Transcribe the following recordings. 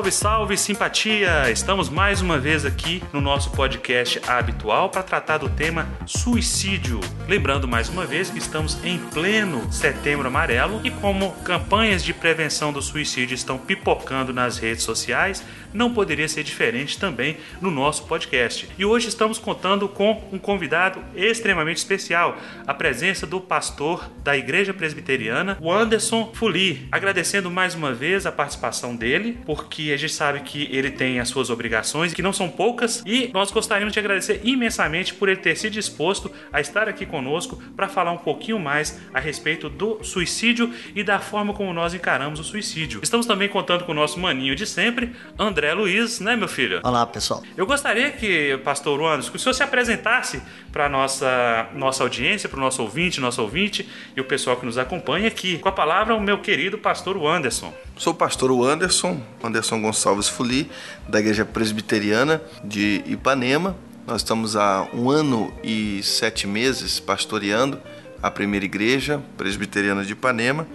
Salve, salve, simpatia! Estamos mais uma vez aqui no nosso podcast habitual para tratar do tema suicídio. Lembrando mais uma vez que estamos em pleno setembro amarelo e como campanhas de prevenção do suicídio estão pipocando nas redes sociais, não poderia ser diferente também no nosso podcast. E hoje estamos contando com um convidado extremamente especial, a presença do pastor da Igreja Presbiteriana, o Anderson Fuli. Agradecendo mais uma vez a participação dele, porque a gente sabe que ele tem as suas obrigações, que não são poucas, e nós gostaríamos de agradecer imensamente por ele ter se disposto a estar aqui conosco para falar um pouquinho mais a respeito do suicídio e da forma como nós encaramos o suicídio. Estamos também contando com o nosso maninho de sempre, André Luiz, né, meu filho? Olá, pessoal. Eu gostaria que, pastor Anderson, que o senhor se apresentasse para nossa nossa audiência, para o nosso ouvinte, nosso ouvinte e o pessoal que nos acompanha aqui. Com a palavra, o meu querido pastor Anderson. Sou pastor Anderson, Anderson Gonçalves Fuli, da Igreja Presbiteriana de Ipanema. Nós estamos há um ano e sete meses pastoreando a primeira igreja presbiteriana de Ipanema.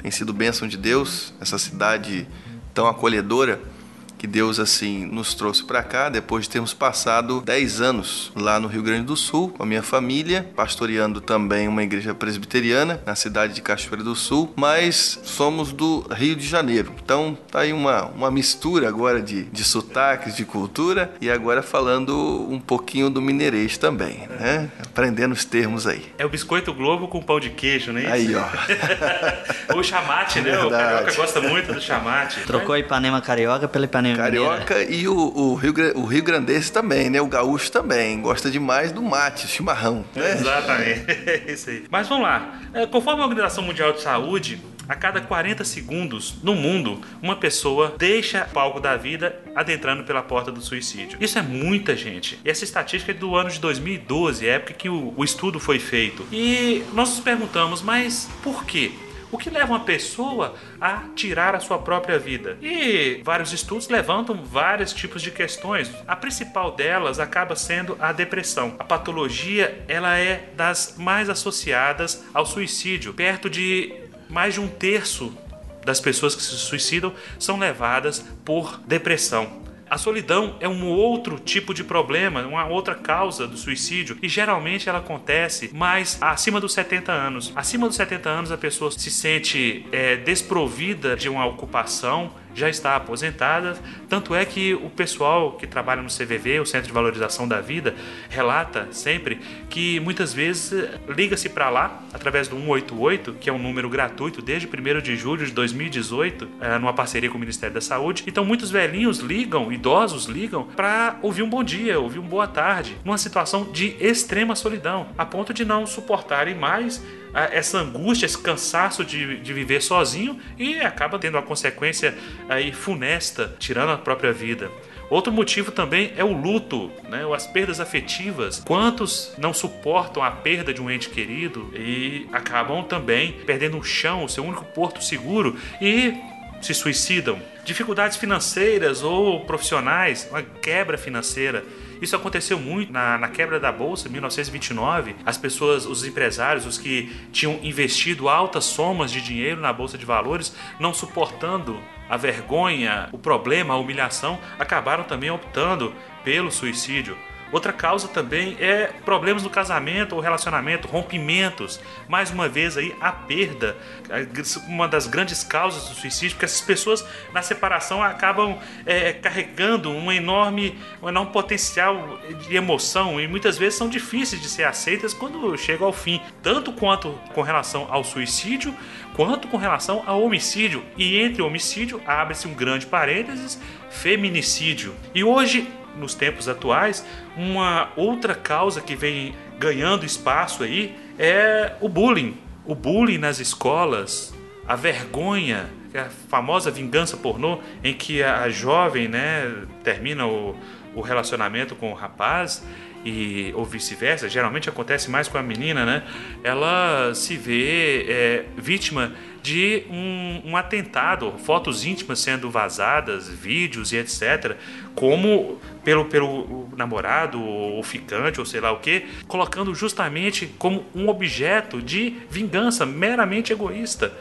Tem sido bênção de Deus, essa cidade tão acolhedora que Deus assim nos trouxe para cá depois de termos passado 10 anos lá no Rio Grande do Sul com a minha família, pastoreando também uma igreja presbiteriana na cidade de Cachoeira do Sul, mas somos do Rio de Janeiro. Então tá aí uma, uma mistura agora de, de sotaques, de cultura e agora falando um pouquinho do mineirês também, né? Aprendendo os termos aí. É o biscoito Globo com pão de queijo, né? Aí, ó. o chamate, né? Verdade. O carioca gosta muito do chamate. Trocou Ipanema Carioca pela Ipanema Carioca Mineira. e o, o, Rio, o Rio Grandense também, né? O gaúcho também. Gosta demais do mate, o chimarrão. Né? Exatamente. É isso aí. Mas vamos lá. É, conforme a Organização Mundial de Saúde, a cada 40 segundos no mundo, uma pessoa deixa o palco da vida adentrando pela porta do suicídio. Isso é muita gente. E essa estatística é do ano de 2012, época que o, o estudo foi feito. E nós nos perguntamos, mas por quê? O que leva uma pessoa a tirar a sua própria vida? E vários estudos levantam vários tipos de questões. A principal delas acaba sendo a depressão. A patologia, ela é das mais associadas ao suicídio, perto de mais de um terço das pessoas que se suicidam são levadas por depressão. A solidão é um outro tipo de problema, uma outra causa do suicídio e geralmente ela acontece mais acima dos 70 anos. Acima dos 70 anos a pessoa se sente é, desprovida de uma ocupação, já está aposentada. Tanto é que o pessoal que trabalha no CVV, o Centro de Valorização da Vida, relata sempre que muitas vezes eh, liga-se para lá através do 188, que é um número gratuito desde 1 de julho de 2018, eh, numa parceria com o Ministério da Saúde. Então muitos velhinhos ligam, idosos ligam, para ouvir um bom dia, ouvir uma boa tarde, numa situação de extrema solidão, a ponto de não suportarem mais essa angústia, esse cansaço de, de viver sozinho e acaba tendo a consequência aí funesta, tirando a própria vida. Outro motivo também é o luto, né? as perdas afetivas. Quantos não suportam a perda de um ente querido e acabam também perdendo o chão, o seu único porto seguro e se suicidam? Dificuldades financeiras ou profissionais, uma quebra financeira isso aconteceu muito na, na quebra da bolsa em 1929. As pessoas, os empresários, os que tinham investido altas somas de dinheiro na bolsa de valores, não suportando a vergonha, o problema, a humilhação, acabaram também optando pelo suicídio. Outra causa também é problemas no casamento ou relacionamento, rompimentos. Mais uma vez aí a perda, uma das grandes causas do suicídio, porque essas pessoas na separação acabam é, carregando um enorme, um enorme potencial de emoção e muitas vezes são difíceis de ser aceitas quando chegam ao fim, tanto quanto com relação ao suicídio, quanto com relação ao homicídio. E entre homicídio abre-se um grande parênteses, feminicídio. E hoje nos tempos atuais, uma outra causa que vem ganhando espaço aí é o bullying. O bullying nas escolas, a vergonha, a famosa vingança pornô, em que a jovem né, termina o, o relacionamento com o rapaz e ou vice-versa, geralmente acontece mais com a menina, né? Ela se vê é, vítima de um, um, atentado, fotos íntimas sendo vazadas, vídeos e etc., como pelo, pelo namorado ou ficante ou sei lá o que, colocando justamente como um objeto de vingança meramente egoísta.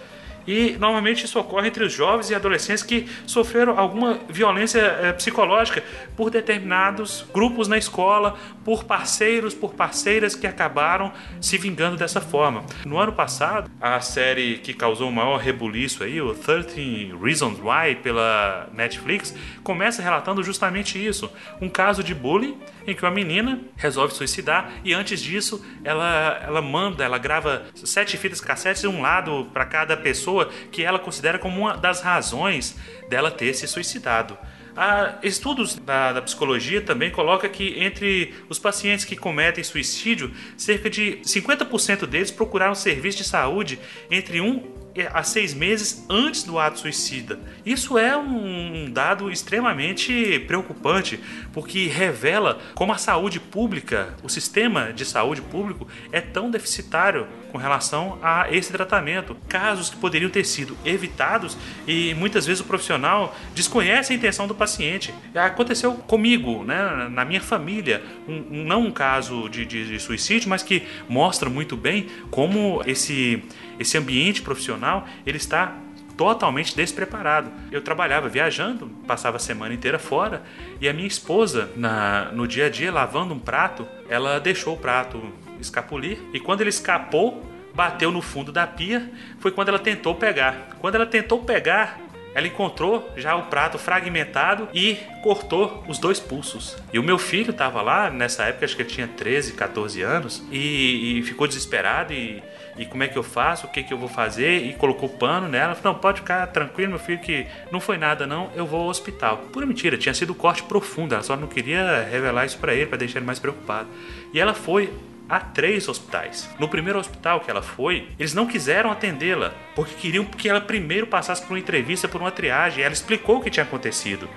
E normalmente isso ocorre entre os jovens e adolescentes que sofreram alguma violência é, psicológica por determinados grupos na escola, por parceiros, por parceiras que acabaram se vingando dessa forma. No ano passado, a série que causou o maior rebuliço aí, o 13 Reasons Why pela Netflix, começa relatando justamente isso, um caso de bullying em que uma menina resolve suicidar e antes disso ela, ela manda, ela grava sete fitas cassetes um lado para cada pessoa que ela considera como uma das razões dela ter se suicidado. Há estudos da, da, psicologia também colocam que entre os pacientes que cometem suicídio, cerca de 50% deles procuraram serviço de saúde entre um a seis meses antes do ato suicida. Isso é um dado extremamente preocupante, porque revela como a saúde pública, o sistema de saúde público, é tão deficitário com relação a esse tratamento. Casos que poderiam ter sido evitados e muitas vezes o profissional desconhece a intenção do paciente. Aconteceu comigo, né, na minha família, um, não um caso de, de, de suicídio, mas que mostra muito bem como esse, esse ambiente profissional ele está totalmente despreparado. Eu trabalhava viajando, passava a semana inteira fora e a minha esposa, na, no dia a dia, lavando um prato, ela deixou o prato escapulir e quando ele escapou, bateu no fundo da pia, foi quando ela tentou pegar. Quando ela tentou pegar, ela encontrou já o prato fragmentado e cortou os dois pulsos. E o meu filho estava lá, nessa época, acho que ele tinha 13, 14 anos, e, e ficou desesperado e, e, como é que eu faço, o que, que eu vou fazer, e colocou pano nela. Não, pode ficar tranquilo, meu filho, que não foi nada não, eu vou ao hospital. Pura mentira, tinha sido corte profundo, ela só não queria revelar isso para ele, para deixar ele mais preocupado. E ela foi a três hospitais. No primeiro hospital que ela foi, eles não quiseram atendê-la, porque queriam que ela primeiro passasse por uma entrevista, por uma triagem. Ela explicou o que tinha acontecido.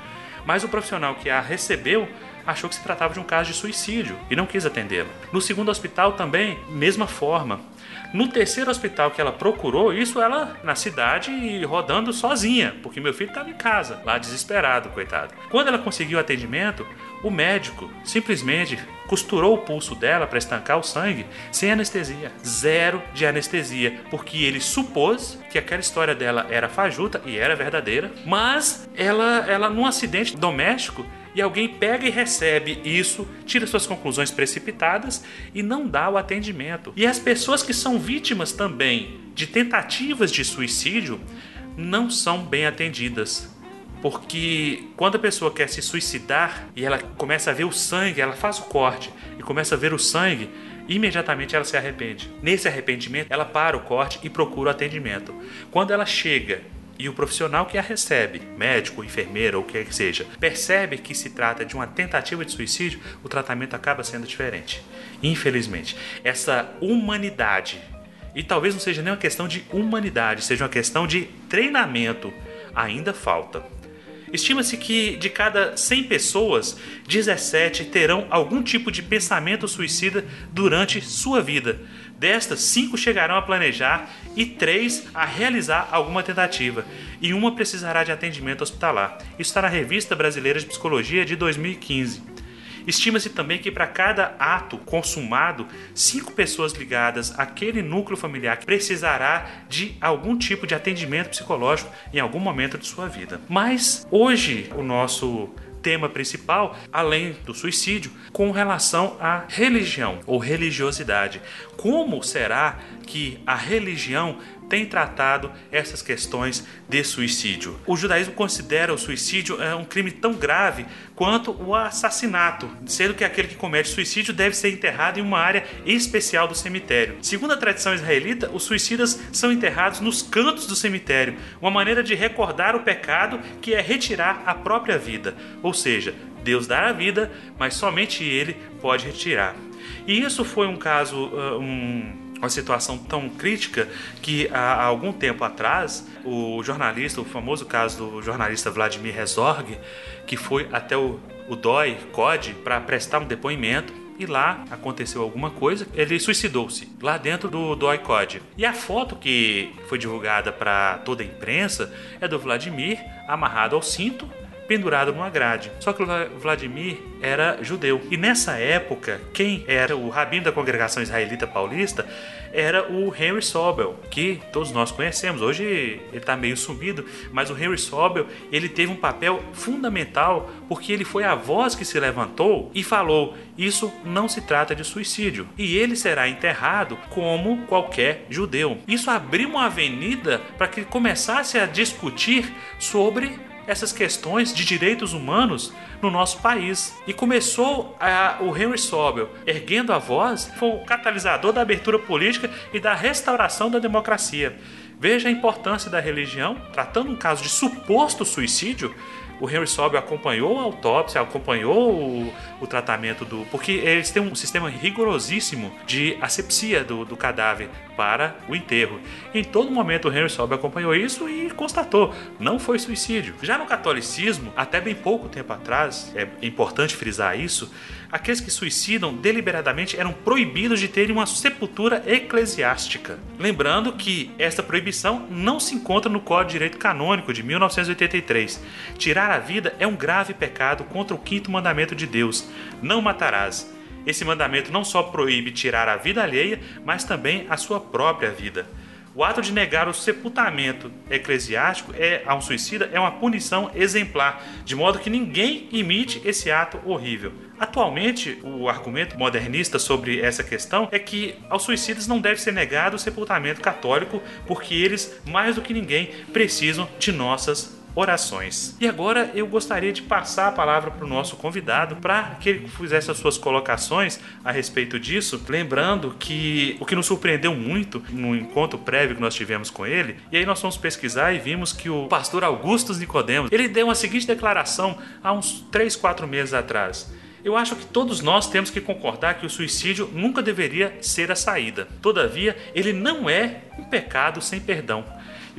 Mas o profissional que a recebeu achou que se tratava de um caso de suicídio e não quis atendê-la. No segundo hospital também, mesma forma. No terceiro hospital que ela procurou, isso ela na cidade rodando sozinha, porque meu filho estava em casa, lá desesperado, coitado. Quando ela conseguiu atendimento, o médico simplesmente costurou o pulso dela para estancar o sangue sem anestesia. Zero de anestesia, porque ele supôs que aquela história dela era fajuta e era verdadeira, mas ela, ela num acidente doméstico, e alguém pega e recebe isso, tira suas conclusões precipitadas e não dá o atendimento. E as pessoas que são vítimas também de tentativas de suicídio não são bem atendidas. Porque quando a pessoa quer se suicidar e ela começa a ver o sangue, ela faz o corte e começa a ver o sangue, imediatamente ela se arrepende. Nesse arrependimento, ela para o corte e procura o atendimento. Quando ela chega e o profissional que a recebe, médico, enfermeira ou o que que seja, percebe que se trata de uma tentativa de suicídio, o tratamento acaba sendo diferente. Infelizmente, essa humanidade, e talvez não seja nem uma questão de humanidade, seja uma questão de treinamento, ainda falta. Estima-se que de cada 100 pessoas, 17 terão algum tipo de pensamento suicida durante sua vida. Destas, 5 chegarão a planejar e 3 a realizar alguma tentativa, e uma precisará de atendimento hospitalar. Isso está na Revista Brasileira de Psicologia de 2015. Estima-se também que para cada ato consumado, cinco pessoas ligadas àquele núcleo familiar precisará de algum tipo de atendimento psicológico em algum momento de sua vida. Mas hoje o nosso tema principal, além do suicídio, com relação à religião ou religiosidade. Como será que a religião tem tratado essas questões de suicídio. O judaísmo considera o suicídio é, um crime tão grave quanto o assassinato, sendo que aquele que comete suicídio deve ser enterrado em uma área especial do cemitério. Segundo a tradição israelita, os suicidas são enterrados nos cantos do cemitério, uma maneira de recordar o pecado que é retirar a própria vida. Ou seja, Deus dá a vida, mas somente Ele pode retirar. E isso foi um caso, uh, um uma situação tão crítica que há algum tempo atrás o jornalista, o famoso caso do jornalista Vladimir Herzog, que foi até o, o DOI, COD, para prestar um depoimento e lá aconteceu alguma coisa, ele suicidou-se lá dentro do, do ICOD. E a foto que foi divulgada para toda a imprensa é do Vladimir amarrado ao cinto pendurado numa grade. Só que Vladimir era judeu. E nessa época, quem era o rabino da congregação israelita paulista era o Henry Sobel, que todos nós conhecemos. Hoje ele está meio sumido, mas o Henry Sobel ele teve um papel fundamental porque ele foi a voz que se levantou e falou: isso não se trata de suicídio e ele será enterrado como qualquer judeu. Isso abriu uma avenida para que começasse a discutir sobre essas questões de direitos humanos no nosso país. E começou a, o Henry Sobel, erguendo a voz, foi o catalisador da abertura política e da restauração da democracia. Veja a importância da religião, tratando um caso de suposto suicídio, o Henry Sobel acompanhou a autópsia, acompanhou o, o, tratamento do. Porque eles têm um sistema rigorosíssimo de asepsia do, do cadáver para o enterro. Em todo momento o Henry Sobel acompanhou isso e constatou, não foi suicídio. Já no catolicismo, até bem pouco tempo atrás, é importante frisar isso, aqueles que suicidam deliberadamente eram proibidos de terem uma sepultura eclesiástica. Lembrando que esta proibição não se encontra no Código de Direito Canônico de 1983. Tirar a vida é um grave pecado contra o quinto mandamento de Deus: não matarás. Esse mandamento não só proíbe tirar a vida alheia, mas também a sua própria vida. O ato de negar o sepultamento eclesiástico é, a um suicida é uma punição exemplar, de modo que ninguém imite esse ato horrível. Atualmente, o argumento modernista sobre essa questão é que aos suicidas não deve ser negado o sepultamento católico, porque eles, mais do que ninguém, precisam de nossas orações. E agora eu gostaria de passar a palavra para o nosso convidado para que ele fizesse as suas colocações a respeito disso, lembrando que o que nos surpreendeu muito no encontro prévio que nós tivemos com ele, e aí nós fomos pesquisar e vimos que o pastor Augusto Nicodemos, ele deu uma seguinte declaração há uns 3, 4 meses atrás. Eu acho que todos nós temos que concordar que o suicídio nunca deveria ser a saída. Todavia, ele não é um pecado sem perdão.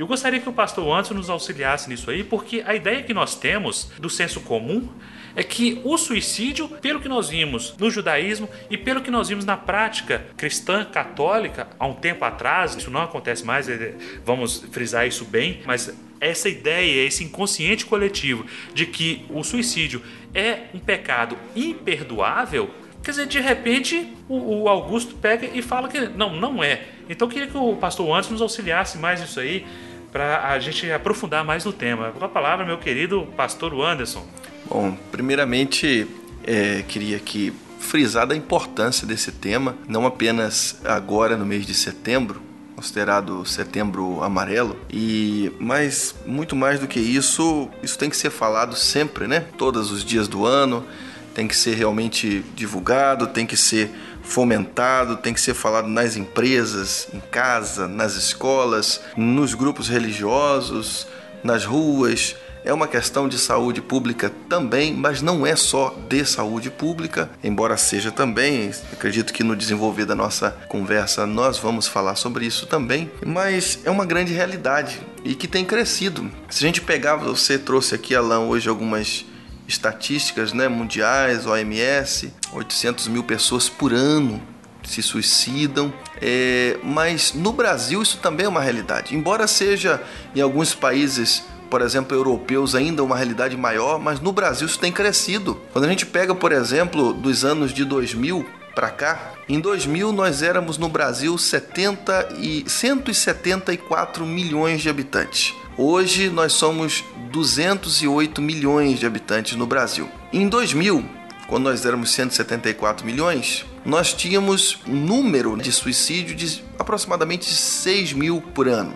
Eu gostaria que o pastor Anderson nos auxiliasse nisso aí, porque a ideia que nós temos do senso comum é que o suicídio, pelo que nós vimos no judaísmo e pelo que nós vimos na prática cristã católica há um tempo atrás, isso não acontece mais, é, vamos frisar isso bem, mas essa ideia, esse inconsciente coletivo de que o suicídio é um pecado imperdoável, quer dizer, de repente o, Augusto pega e fala que não, não é. Então eu queria que o pastor Anderson nos auxiliasse mais nisso aí, para a gente aprofundar mais no tema. Com a palavra, meu querido pastor Anderson. Bom, primeiramente, é, queria aqui frisar a importância desse tema, não apenas agora no mês de setembro, considerado setembro amarelo e mas muito mais do que isso isso tem que ser falado sempre né todos os dias do ano tem que ser realmente divulgado tem que ser fomentado, tem que ser falado nas empresas, em casa, nas escolas, nos grupos religiosos, nas ruas. É uma questão de saúde pública também, mas não é só de saúde pública, embora seja também. Acredito que no desenvolver da nossa conversa nós vamos falar sobre isso também, mas é uma grande realidade e que tem crescido. Se a gente pegar, você trouxe aqui, Alan, hoje algumas estatísticas né, mundiais, OMS, 800 mil pessoas por ano se suicidam, é, mas no Brasil isso também é uma realidade. Embora seja em alguns países, por exemplo, europeus, ainda uma realidade maior, mas no Brasil isso tem crescido. Quando a gente pega, por exemplo, dos anos de 2000 para cá, em 2000 nós éramos no Brasil 70 e 174 milhões de habitantes. Hoje nós somos 208 milhões de habitantes no Brasil. Em 2000, quando nós éramos 174 milhões, nós tínhamos um número de suicídio de aproximadamente 6 mil por ano.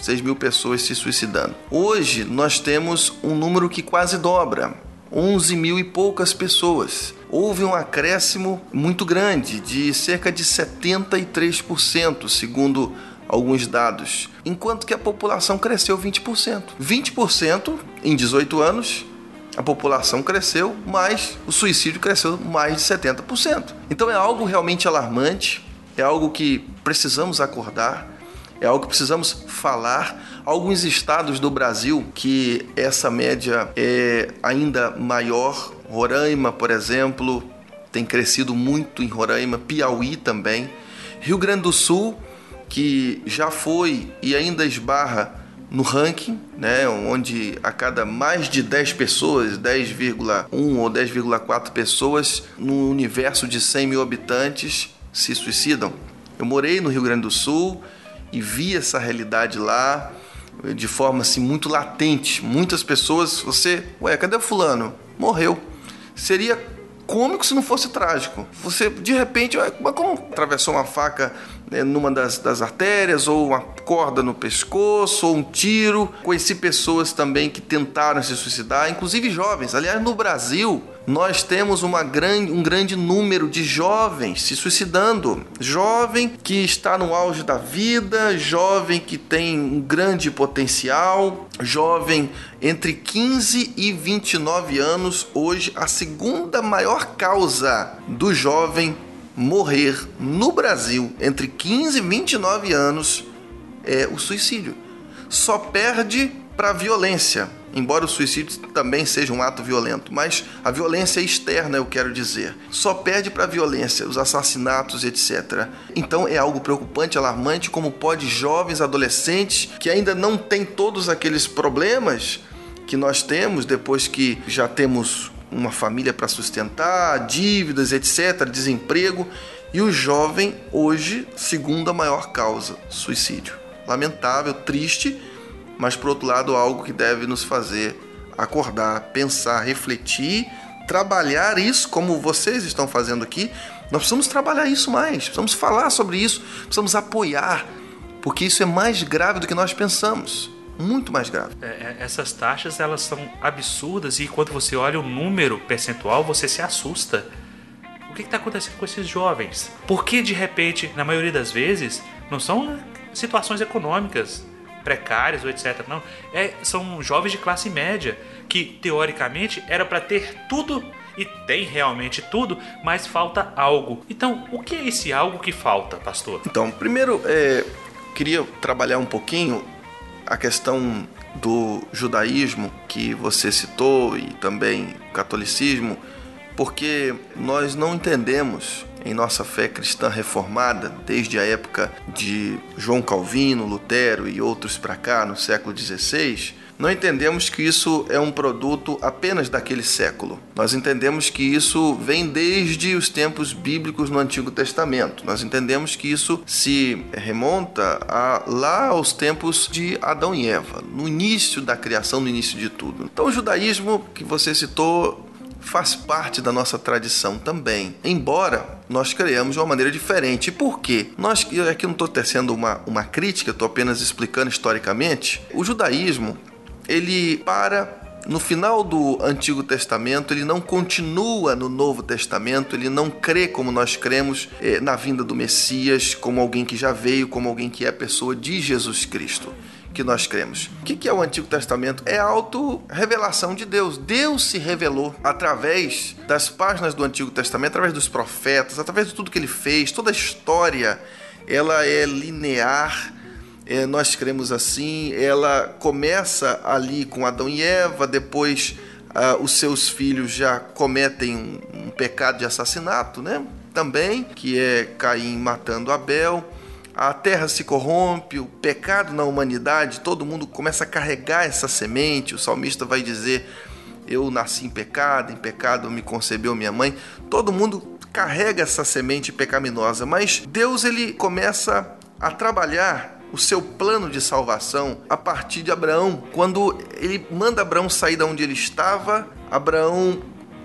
6 mil pessoas se suicidando. Hoje nós temos um número que quase dobra, 11 mil e poucas pessoas. Houve um acréscimo muito grande, de cerca de 73%, segundo alguns dados, enquanto que a população cresceu 20%. 20% em 18 anos, a população cresceu, mas o suicídio cresceu mais de 70%. Então é algo realmente alarmante, é algo que precisamos acordar, é algo que precisamos falar. Alguns estados do Brasil que essa média é ainda maior, Roraima, por exemplo, tem crescido muito em Roraima, Piauí também. Rio Grande do Sul que já foi e ainda esbarra no ranking, né, onde a cada mais de 10 pessoas, 10,1 ou 10,4 pessoas no universo de 100 mil habitantes se suicidam. Eu morei no Rio Grande do Sul e vi essa realidade lá de forma assim muito latente. Muitas pessoas, você, ué, cadê o fulano? Morreu. Seria cômico se não fosse trágico. Você, de repente, como atravessou uma faca né, numa das, das artérias, ou uma corda no pescoço, ou um tiro. Conheci pessoas também que tentaram se suicidar, inclusive jovens. Aliás, no Brasil, nós temos uma grande, um grande número de jovens se suicidando. Jovem que está no auge da vida, jovem que tem um grande potencial, jovem entre 15 e 29 anos. Hoje, a segunda maior causa do jovem morrer no Brasil entre 15 e 29 anos é o suicídio. Só perde para a violência, embora o suicídio também seja um ato violento, mas a violência externa, eu quero dizer, só perde para a violência, os assassinatos, etc. Então é algo preocupante, alarmante, como pode jovens, adolescentes que ainda não têm todos aqueles problemas que nós temos depois que já temos uma família para sustentar, dívidas, etc., desemprego. E o jovem, hoje, segunda maior causa, suicídio. Lamentável, triste, mas por outro lado, algo que deve nos fazer acordar, pensar, refletir, trabalhar isso como vocês estão fazendo aqui. Nós precisamos trabalhar isso mais, precisamos falar sobre isso, precisamos apoiar, porque isso é mais grave do que nós pensamos muito mais grave. É, é, essas taxas elas são absurdas e quando você olha o número percentual você se assusta. O que está acontecendo com esses jovens? Porque de repente, na maioria das vezes, não são situações econômicas precárias ou etc. Não, é, são jovens de classe média que teoricamente era para ter tudo e tem realmente tudo, mas falta algo. Então, o que é esse algo que falta, pastor? Então, primeiro, é, queria trabalhar um pouquinho a questão do judaísmo que você citou e também o catolicismo, porque nós não entendemos em nossa fé cristã reformada, desde a época de João Calvino, Lutero e outros para cá, no século XVI, não entendemos que isso é um produto apenas daquele século. Nós entendemos que isso vem desde os tempos bíblicos no Antigo Testamento. Nós entendemos que isso se remonta a, lá aos tempos de Adão e Eva, no início da criação, no início de tudo. Então, o judaísmo que você citou faz parte da nossa tradição também, embora nós criamos de uma maneira diferente. por quê? Nós, aqui não estou tecendo uma, uma crítica, estou apenas explicando historicamente. O judaísmo ele para no final do Antigo Testamento, ele não continua no Novo Testamento, ele não crê como nós cremos eh, na vinda do Messias, como alguém que já veio, como alguém que é a pessoa de Jesus Cristo que nós cremos. O que é o Antigo Testamento? É a auto-revelação de Deus. Deus se revelou através das páginas do Antigo Testamento, através dos profetas, através de tudo que ele fez, toda a história, ela é linear, é, nós cremos assim. Ela começa ali com Adão e Eva, depois ah, os seus filhos já cometem um, um, pecado de assassinato, né? Também, que é Caim matando Abel. A terra se corrompe, o pecado na humanidade, todo mundo começa a carregar essa semente. O salmista vai dizer: Eu nasci em pecado, em pecado me concebeu minha mãe. Todo mundo carrega essa semente pecaminosa, mas Deus ele começa a trabalhar o seu plano de salvação a partir de Abraão. Quando ele manda Abraão sair da onde ele estava, Abraão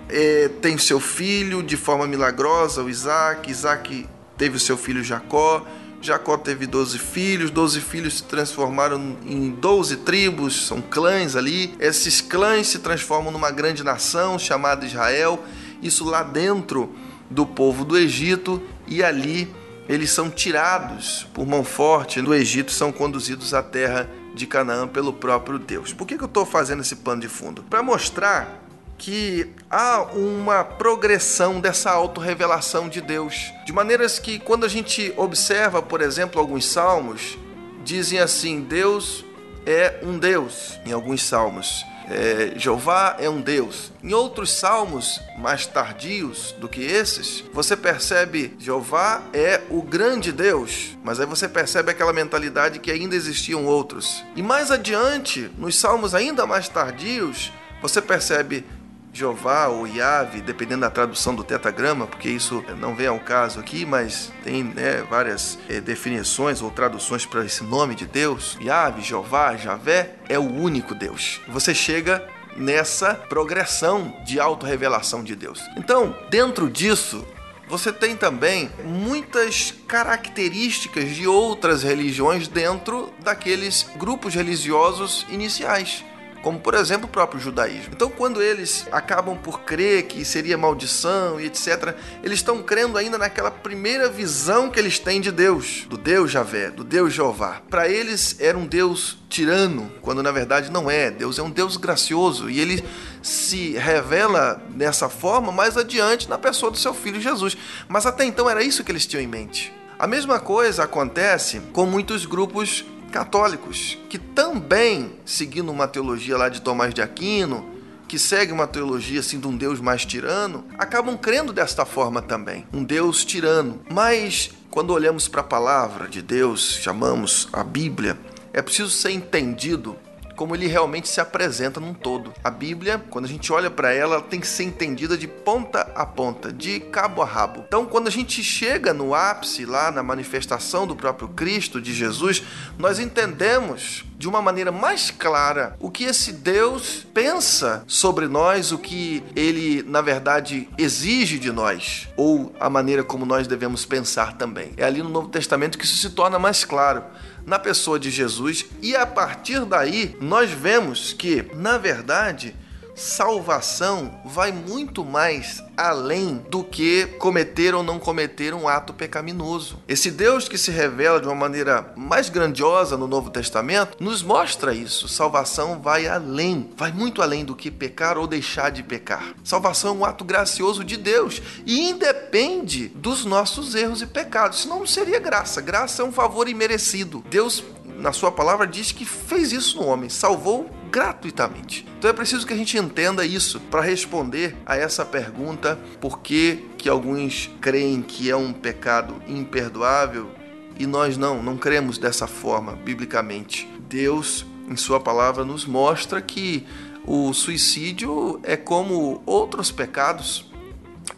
é, tem seu filho de forma milagrosa, o Isaac. Isaac teve o seu filho Jacó. Jacó teve 12 filhos, 12 filhos se transformaram em 12 tribos, são clãs ali. Esses clãs se transformam numa grande nação chamada Israel, isso lá dentro do povo do Egito, e ali eles são tirados por mão forte do Egito, são conduzidos à terra de Canaã pelo próprio Deus. Por que, eu estou fazendo esse pano de fundo? Para mostrar que há uma progressão dessa autorrevelação de Deus. De maneiras que, quando a gente observa, por exemplo, alguns salmos, dizem assim: Deus é um Deus, em alguns salmos. É, Jeová é um Deus. Em outros salmos mais tardios do que esses, você percebe Jeová é o grande Deus, mas aí você percebe aquela mentalidade que ainda existiam outros. E mais adiante, nos salmos ainda mais tardios, você percebe Jeová ou Yahvé, dependendo da tradução do tetagrama, porque isso não vem ao caso aqui, mas tem né, várias é, definições ou traduções para esse nome de Deus. Yahvé, Jeová, Javé é o único Deus. Você chega nessa progressão de autorrevelação de Deus. Então, dentro disso, você tem também muitas características de outras religiões dentro daqueles grupos religiosos iniciais como por exemplo o próprio judaísmo. Então, quando eles acabam por crer que seria maldição e etc., eles estão crendo ainda naquela primeira visão que eles têm de Deus, do Deus Javé, do Deus Jeová. Para eles era um Deus tirano, quando na verdade não é. Deus é um Deus gracioso e ele se revela dessa forma mais adiante na pessoa do seu filho Jesus. Mas até então era isso que eles tinham em mente. A mesma coisa acontece com muitos grupos católicos, que também, seguindo uma teologia lá de Tomás de Aquino, que segue uma teologia assim de um Deus mais tirano, acabam crendo desta forma também, um Deus tirano. Mas quando olhamos para a palavra de Deus, chamamos a Bíblia, é preciso ser entendido como ele realmente se apresenta num todo. A Bíblia, quando a gente olha para ela, ela tem que ser entendida de ponta a ponta, de cabo a rabo. Então, quando a gente chega no ápice lá na manifestação do próprio Cristo, de Jesus, nós entendemos de uma maneira mais clara o que esse Deus pensa sobre nós, o que ele, na verdade, exige de nós, ou a maneira como nós devemos pensar também. É ali no Novo Testamento que isso se torna mais claro na pessoa de Jesus, e a partir daí nós vemos que, na verdade, salvação vai muito mais além do que cometer ou não cometer um ato pecaminoso. Esse Deus que se revela de uma maneira mais grandiosa no Novo Testamento nos mostra isso. Salvação vai além, vai muito além do que pecar ou deixar de pecar. Salvação é um ato gracioso de Deus e independe dos nossos erros e pecados. Senão não seria graça. Graça é um favor imerecido. Deus na sua palavra diz que fez isso no homem, salvou gratuitamente. Então é preciso que a gente entenda isso para responder a essa pergunta: por que, que alguns creem que é um pecado imperdoável e nós não, não cremos dessa forma biblicamente? Deus, em Sua palavra, nos mostra que o suicídio é como outros pecados.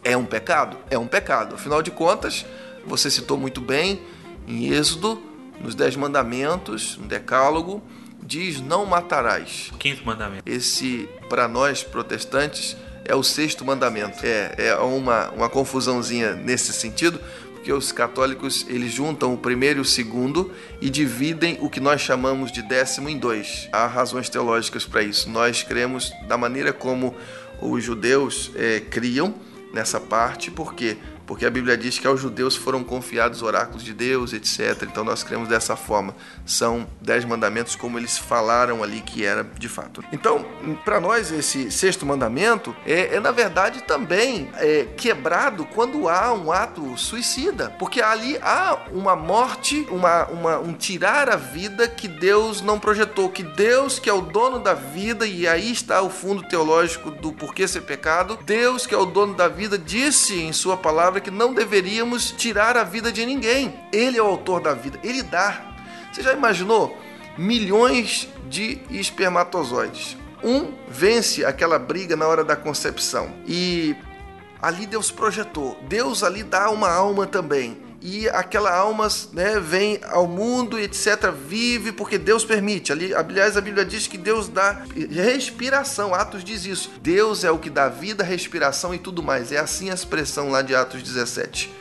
É um pecado? É um pecado. Afinal de contas, você citou muito bem em Êxodo, nos Dez Mandamentos, no Decálogo, diz: Não matarás. Quinto mandamento. Esse, para nós protestantes, é o sexto mandamento. É, é uma, uma confusãozinha nesse sentido, porque os católicos eles juntam o primeiro e o segundo e dividem o que nós chamamos de décimo em dois. Há razões teológicas para isso. Nós cremos da maneira como os judeus é, criam nessa parte, porque porque a Bíblia diz que aos judeus foram confiados oráculos de Deus, etc. Então nós cremos dessa forma. São dez mandamentos como eles falaram ali que era de fato. Então, para nós, esse sexto mandamento é, é na verdade também é, quebrado quando há um ato suicida, porque ali há uma morte, uma, uma, um tirar a vida que Deus não projetou, que Deus, que é o dono da vida, e aí está o fundo teológico do porquê ser pecado, Deus, que é o dono da vida, disse em Sua palavra palavra que não deveríamos tirar a vida de ninguém. Ele é o autor da vida, ele dá. Você já imaginou? Milhões de espermatozoides. Um vence aquela briga na hora da concepção. E ali Deus projetou. Deus ali dá uma alma também e aquela alma né, vem ao mundo etc. vive porque Deus permite. Ali, aliás, a Bíblia diz que Deus dá respiração. Atos diz isso. Deus é o que dá vida, respiração e tudo mais. É assim a expressão lá de Atos 17.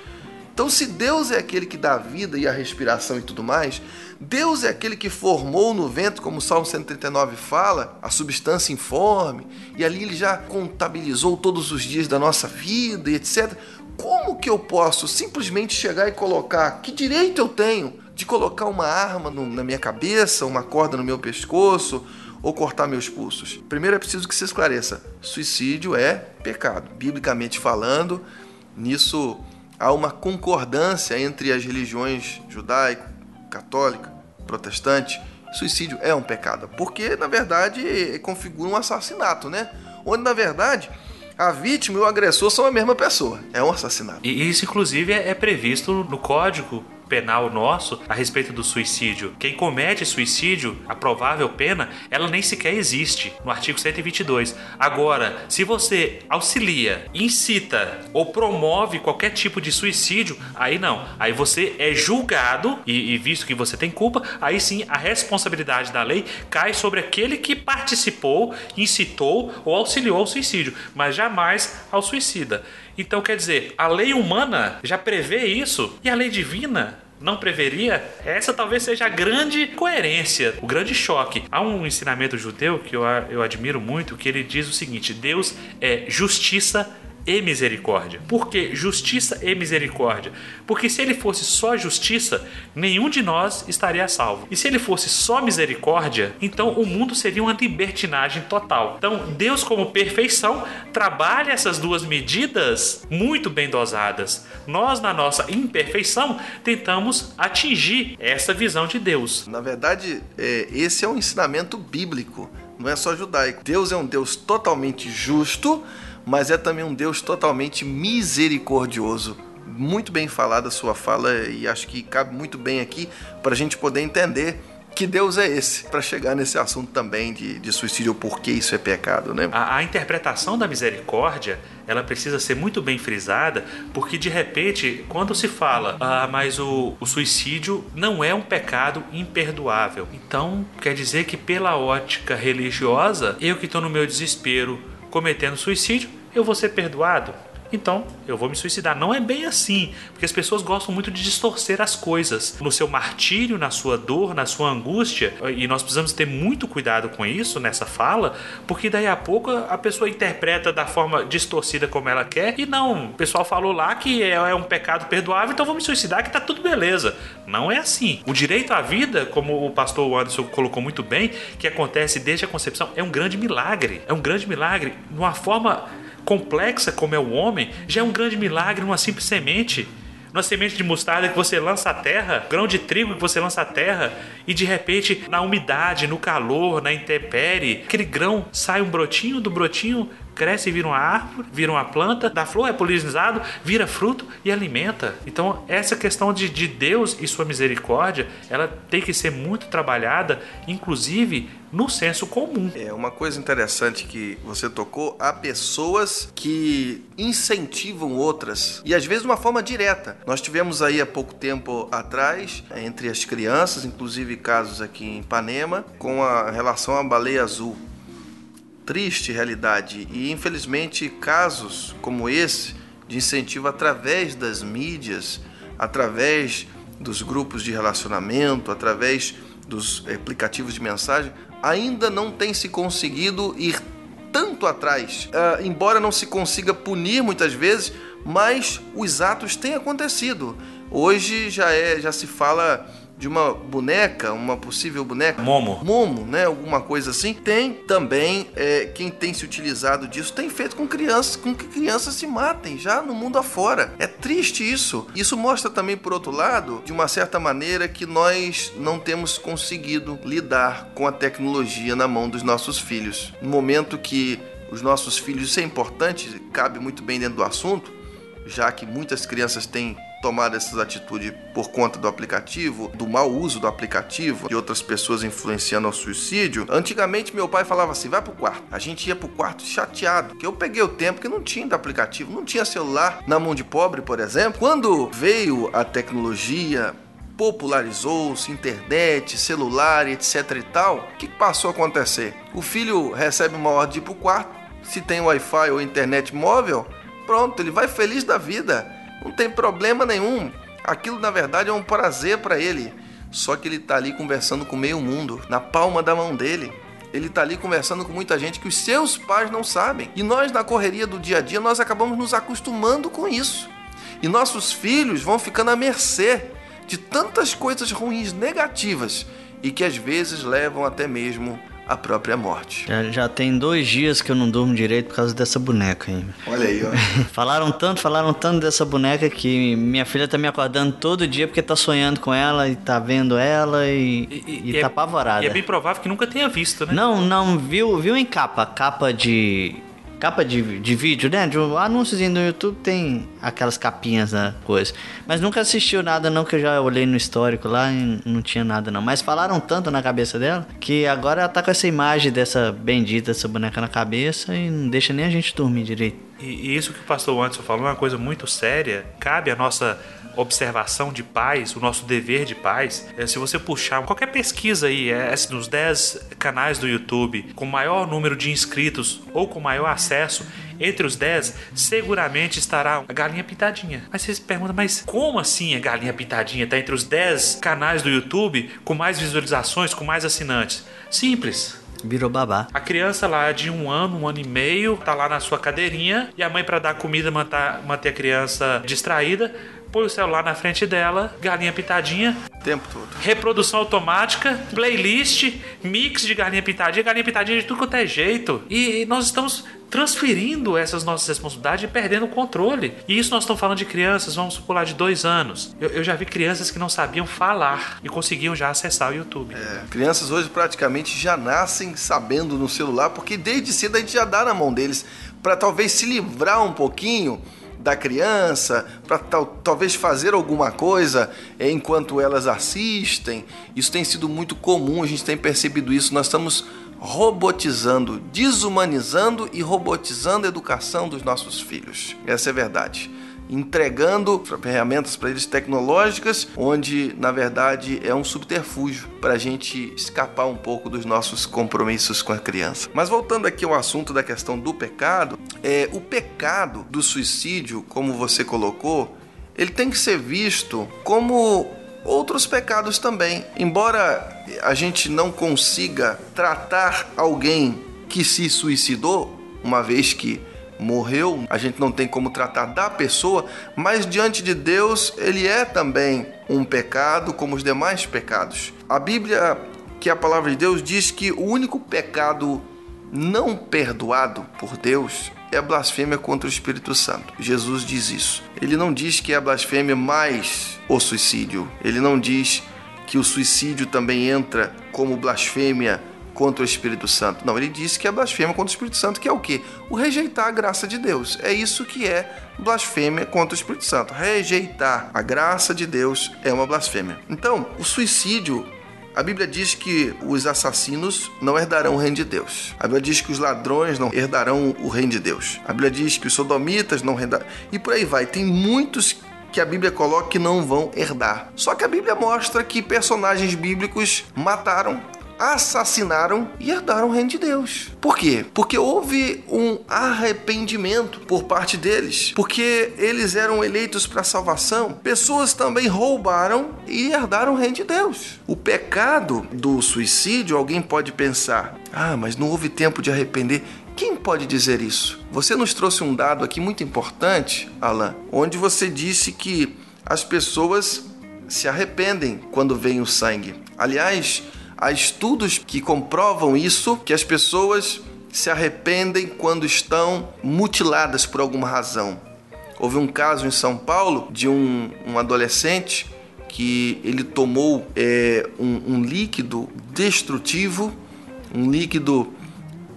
Então, se Deus é aquele que dá a vida e a respiração e tudo mais, Deus é aquele que formou no vento, como o Salmo 139 fala, a substância informe, e ali ele já contabilizou todos os dias da nossa vida e etc. Como que eu posso simplesmente chegar e colocar? Que direito eu tenho de colocar uma arma no, na minha cabeça, uma corda no meu pescoço ou cortar meus pulsos? Primeiro é preciso que se esclareça: suicídio é pecado. Biblicamente falando, nisso há uma concordância entre as religiões judaico, católica, protestante suicídio é um pecado, porque na verdade configura um assassinato, né? Onde na verdade a vítima e o agressor são a mesma pessoa. É um assassinato. E isso, inclusive, é previsto no Código penal nosso a respeito do suicídio. Quem comete suicídio, a provável pena, ela nem sequer existe no artigo 122. Agora, se você auxilia, incita ou promove qualquer tipo de suicídio, aí não. Aí você é julgado e, e visto que você tem culpa, aí sim a responsabilidade da lei cai sobre aquele que participou, incitou ou auxiliou ao suicídio, mas jamais ao suicida. Então, quer dizer, a lei humana já prevê isso e a lei divina não preveria, essa talvez seja a grande coerência, o grande choque. Há um ensinamento judeu que eu, eu admiro muito, que ele diz o seguinte: Deus é justiça e misericórdia. Por que justiça e misericórdia? Porque se ele fosse só justiça, nenhum de nós estaria salvo. E se ele fosse só misericórdia, então o mundo seria uma libertinagem total. Então, Deus, como perfeição, trabalha essas duas medidas muito bem dosadas. Nós, na nossa imperfeição, tentamos atingir essa visão de Deus. Na verdade, é, esse é um ensinamento bíblico, não é só judaico. Deus é um Deus totalmente justo mas é também um Deus totalmente misericordioso. Muito bem falada a sua fala e acho que cabe muito bem aqui para a gente poder entender que Deus é esse para chegar nesse assunto também de, de suicídio, por que isso é pecado, né? A, a, interpretação da misericórdia ela precisa ser muito bem frisada, porque de repente, quando se fala, ah, mas o, o suicídio não é um pecado imperdoável, então quer dizer que pela ótica religiosa, eu que estou no meu desespero, cometendo suicídio, eu vou ser perdoado? Então, eu vou me suicidar. Não é bem assim, porque as pessoas gostam muito de distorcer as coisas. No seu martírio, na sua dor, na sua angústia, e nós precisamos ter muito cuidado com isso nessa fala, porque daí a pouco a pessoa interpreta da forma distorcida como ela quer, e não, o pessoal falou lá que é, é um pecado perdoável, então vou me suicidar que tá tudo beleza. Não é assim. O direito à vida, como o pastor Anderson colocou muito bem, que acontece desde a concepção, é um grande milagre. É um grande milagre, de uma forma complexa como é o homem, já é um grande milagre numa simples semente. Numa semente de mostarda que você lança à terra, grão de trigo que você lança à terra, e de repente, na umidade, no calor, na intempérie, aquele grão sai um brotinho, do brotinho cresce e vira uma árvore, vira uma planta, da flor é polinizado, vira fruto e alimenta. Então, essa questão de, de Deus e sua misericórdia, ela tem que ser muito trabalhada, inclusive no senso comum. É uma coisa interessante que você tocou, há pessoas que incentivam outras e às vezes de uma forma direta. Nós tivemos aí há pouco tempo atrás, entre as crianças, inclusive casos aqui em Ipanema, com a relação à baleia azul triste realidade e infelizmente casos como esse de incentivo através das mídias, através dos grupos de relacionamento, através dos aplicativos de mensagem, ainda não tem se conseguido ir tanto atrás, uh, embora não se consiga punir muitas vezes, mas os atos têm acontecido. Hoje já é, já se fala de uma boneca, uma possível boneca. Momo. Momo, né? Alguma coisa assim. Tem também é, quem tem se utilizado disso, tem feito com crianças, com que crianças se matem já no mundo afora. É triste isso. Isso mostra também, por outro lado, de uma certa maneira, que nós não temos conseguido lidar com a tecnologia na mão dos nossos filhos. No momento que os nossos filhos, isso é importante, cabe muito bem dentro do assunto, já que muitas crianças têm tomado essas atitudes por conta do aplicativo, do mau uso do aplicativo, de outras pessoas influenciando ao suicídio. Antigamente meu pai falava assim: vai pro quarto. A gente ia pro quarto chateado, que eu peguei o tempo que não tinha do aplicativo, não tinha celular na mão de pobre, por exemplo. Quando veio a tecnologia, popularizou-se, internet, celular, etc e tal, o que passou a acontecer? O filho recebe uma ordem de ir pro quarto, se tem Wi-Fi ou internet móvel, pronto, ele vai feliz da vida não tem problema nenhum. Aquilo na verdade é um prazer para ele. Só que ele está ali conversando com meio mundo, na palma da mão dele. Ele está ali conversando com muita gente que os seus pais não sabem. E nós, na correria do dia a dia, nós acabamos nos acostumando com isso. E nossos filhos vão ficando à mercê de tantas coisas ruins, negativas, e que às vezes levam até mesmo a própria morte. Já, já tem dois dias que eu não durmo direito por causa dessa boneca aí. Olha aí, ó. falaram tanto, falaram tanto dessa boneca que minha filha tá me acordando todo dia porque tá sonhando com ela e tá vendo ela e, e, e tá é, apavorada. E é bem provável que nunca tenha visto, né? Não, não, viu, viu em capa, capa de capa de, de vídeo, né? De um anúnciozinho no YouTube tem aquelas capinhas da coisa. Mas nunca assistiu nada não, que eu já olhei no histórico lá e não tinha nada não. Mas falaram tanto na cabeça dela que agora ela tá com essa imagem dessa bendita, essa boneca na cabeça e não deixa nem a gente dormir direito. E, e isso que o pastor Anderson falou é uma coisa muito séria. Cabe a nossa observação de pais, o nosso dever de pais, é, se você puxar qualquer pesquisa aí, é, é nos 10 canais do YouTube com maior número de inscritos ou com maior acesso, entre os 10, seguramente estará a Galinha Pintadinha. Mas você se pergunta, mas como assim a Galinha Pintadinha está entre os 10 canais do YouTube com mais visualizações, com mais assinantes? Simples. Virou babá. A criança lá de um ano, um ano e meio, tá lá na sua cadeirinha e a mãe, para dar comida, manter, manter a criança distraída, põe o celular na frente dela, galinha pitadinha. Tempo todo. Reprodução automática, playlist, mix de galinha pitadinha, galinha pitadinha de tudo quanto é jeito. E nós estamos transferindo essas nossas responsabilidades e perdendo o controle. E isso nós estamos falando de crianças, vamos pular de dois anos. Eu, eu já vi crianças que não sabiam falar e conseguiam já acessar o YouTube. É, crianças hoje praticamente já nascem sabendo no celular, porque desde cedo a gente já dá na mão deles para talvez se livrar um pouquinho da criança, para tal, talvez fazer alguma coisa enquanto elas assistem. Isso tem sido muito comum, a gente tem percebido isso. Nós estamos robotizando, desumanizando e robotizando a educação dos nossos filhos. Essa é a verdade entregando ferramentas para eles tecnológicas, onde na verdade é um subterfúgio para a gente escapar um pouco dos nossos compromissos com a criança. Mas voltando aqui ao assunto da questão do pecado, é, o pecado do suicídio, como você colocou, ele tem que ser visto como outros pecados também. Embora a gente não consiga tratar alguém que se suicidou, uma vez que morreu, a gente não tem como tratar da pessoa, mas diante de Deus ele é também um pecado como os demais pecados. A Bíblia, que é a palavra de Deus, diz que o único pecado não perdoado por Deus é a blasfêmia contra o Espírito Santo. Jesus diz isso. Ele não diz que é a blasfêmia mais o suicídio. Ele não diz que o suicídio também entra como blasfêmia contra o Espírito Santo. Não, ele disse que é blasfêmia contra o Espírito Santo, que é o quê? O rejeitar a graça de Deus. É isso que é blasfêmia contra o Espírito Santo. Rejeitar a graça de Deus é uma blasfêmia. Então, o suicídio a Bíblia diz que os assassinos não herdarão o reino de Deus. A Bíblia diz que os ladrões não herdarão o reino de Deus. A Bíblia diz que os sodomitas não herdarão. E por aí vai. Tem muitos que a Bíblia coloca que não vão herdar. Só que a Bíblia mostra que personagens bíblicos mataram assassinaram e herdaram o reino de Deus. Por quê? Porque houve um arrependimento por parte deles, porque eles eram eleitos para salvação. Pessoas também roubaram e herdaram o reino de Deus. O pecado do suicídio, alguém pode pensar: ah, mas não houve tempo de arrepender. Quem pode dizer isso? Você nos trouxe um dado aqui muito importante, Alan, onde você disse que as pessoas se arrependem quando vem o sangue. Aliás, Há estudos que comprovam isso, que as pessoas se arrependem quando estão mutiladas por alguma razão. Houve um caso em São Paulo de um, um adolescente que ele tomou é, um, um líquido destrutivo, um líquido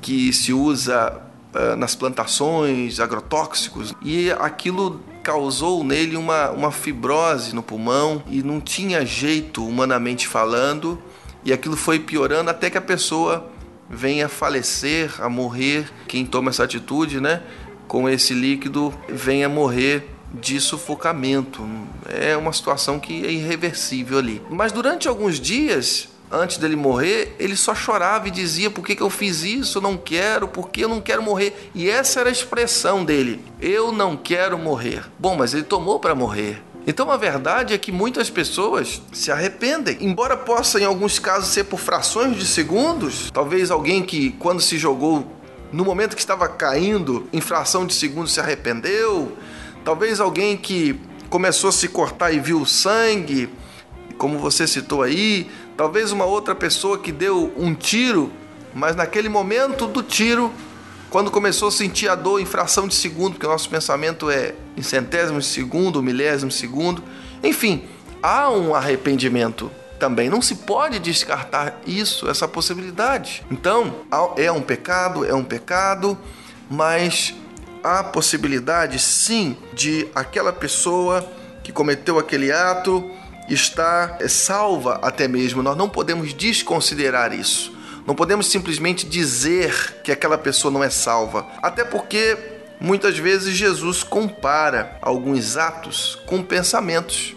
que se usa uh, nas plantações, agrotóxicos, e aquilo causou nele uma, uma fibrose no pulmão e não tinha jeito, humanamente falando, e aquilo foi piorando até que a pessoa venha a falecer, a morrer. Quem toma essa atitude, né, com esse líquido, venha morrer de sufocamento. É uma situação que é irreversível ali. Mas durante alguns dias, antes dele morrer, ele só chorava e dizia: Por que, que eu fiz isso? Eu não quero, porque eu não quero morrer. E essa era a expressão dele: Eu não quero morrer. Bom, mas ele tomou para morrer. Então a verdade é que muitas pessoas se arrependem, embora possa em alguns casos ser por frações de segundos, talvez alguém que quando se jogou no momento que estava caindo, em fração de segundos se arrependeu, talvez alguém que começou a se cortar e viu sangue, como você citou aí, talvez uma outra pessoa que deu um tiro mas naquele momento do tiro, quando começou a sentir a dor em fração de segundo, porque o nosso pensamento é em centésimo de segundo, milésimo de segundo, enfim, há um arrependimento também. Não se pode descartar isso, essa possibilidade. Então, é um pecado, é um pecado, mas há possibilidade sim de aquela pessoa que cometeu aquele ato estar é, salva até mesmo. Nós não podemos desconsiderar isso. Não podemos simplesmente dizer que aquela pessoa não é salva. Até porque muitas vezes Jesus compara alguns atos com pensamentos.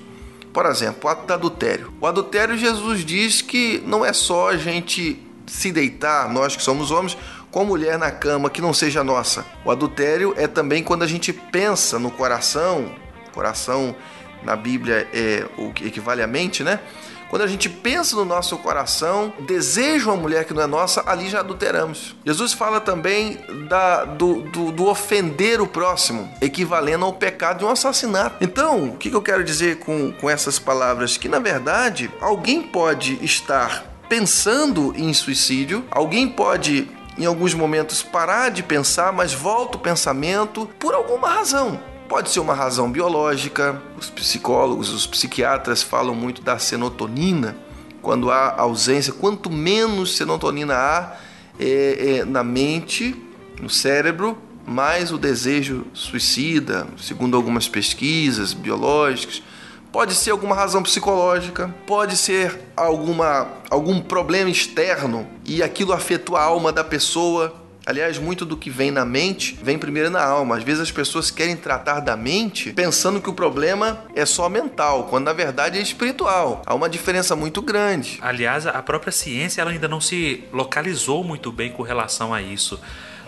Por exemplo, o ato do adultério. O adultério, Jesus diz que não é só a gente se deitar, nós que somos homens, com a mulher na cama que não seja nossa. O adultério é também quando a gente pensa no coração, coração na Bíblia é o que equivale à mente, né? Quando a gente pensa no nosso coração, deseja uma mulher que não é nossa, ali já adulteramos. Jesus fala também da, do, do, do, ofender o próximo, equivalendo ao pecado de um assassinato. Então, o que, eu quero dizer com, com essas palavras? Que na verdade, alguém pode estar pensando em suicídio, alguém pode em alguns momentos parar de pensar, mas volta o pensamento por alguma razão. Pode ser uma razão biológica, os psicólogos, os psiquiatras falam muito da serotonina. Quando há ausência, quanto menos serotonina há é, é, na mente, no cérebro, mais o desejo suicida, segundo algumas pesquisas biológicas. Pode ser alguma razão psicológica, pode ser alguma, algum problema externo e aquilo afetou a alma da pessoa Aliás, muito do que vem na mente vem primeiro na alma. Às vezes as pessoas querem tratar da mente pensando que o problema é só mental, quando na verdade é espiritual. Há uma diferença muito grande. Aliás, a própria ciência ela ainda não se localizou muito bem com relação a isso.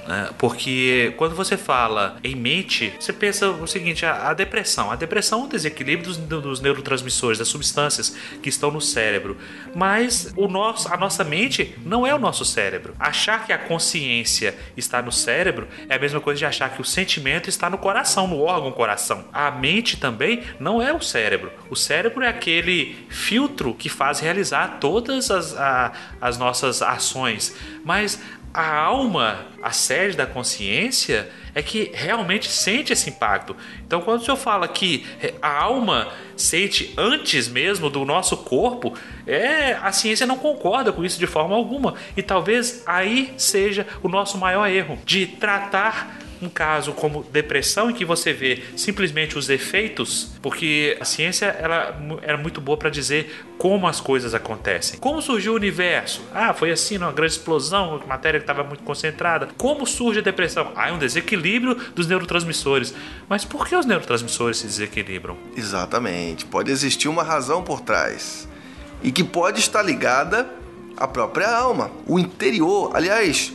Né? Porque quando você fala em mente, você pensa o seguinte: a, a depressão. A depressão é um desequilíbrio dos, dos, neurotransmissores, das substâncias que estão no cérebro. Mas o nosso, a nossa mente não é o nosso cérebro. Achar que a consciência está no cérebro é a mesma coisa de achar que o sentimento está no coração, no órgão coração. A mente também não é o cérebro. O cérebro é aquele filtro que faz realizar todas as, a, as nossas ações. Mas a alma, a sede da consciência, é que realmente sente esse impacto. Então, quando o senhor fala que a alma sente antes mesmo do nosso corpo, é a ciência não concorda com isso de forma alguma. E talvez aí seja o nosso maior erro de tratar um caso como depressão em que você vê simplesmente os efeitos, porque a ciência ela era muito boa para dizer como as coisas acontecem. Como surgiu o universo? Ah, foi assim, uma grande explosão, matéria que estava muito concentrada. Como surge a depressão? Ah, é um desequilíbrio dos neurotransmissores. Mas por que os neurotransmissores se desequilibram? Exatamente. Pode existir uma razão por trás e que pode estar ligada à própria alma, o interior. Aliás,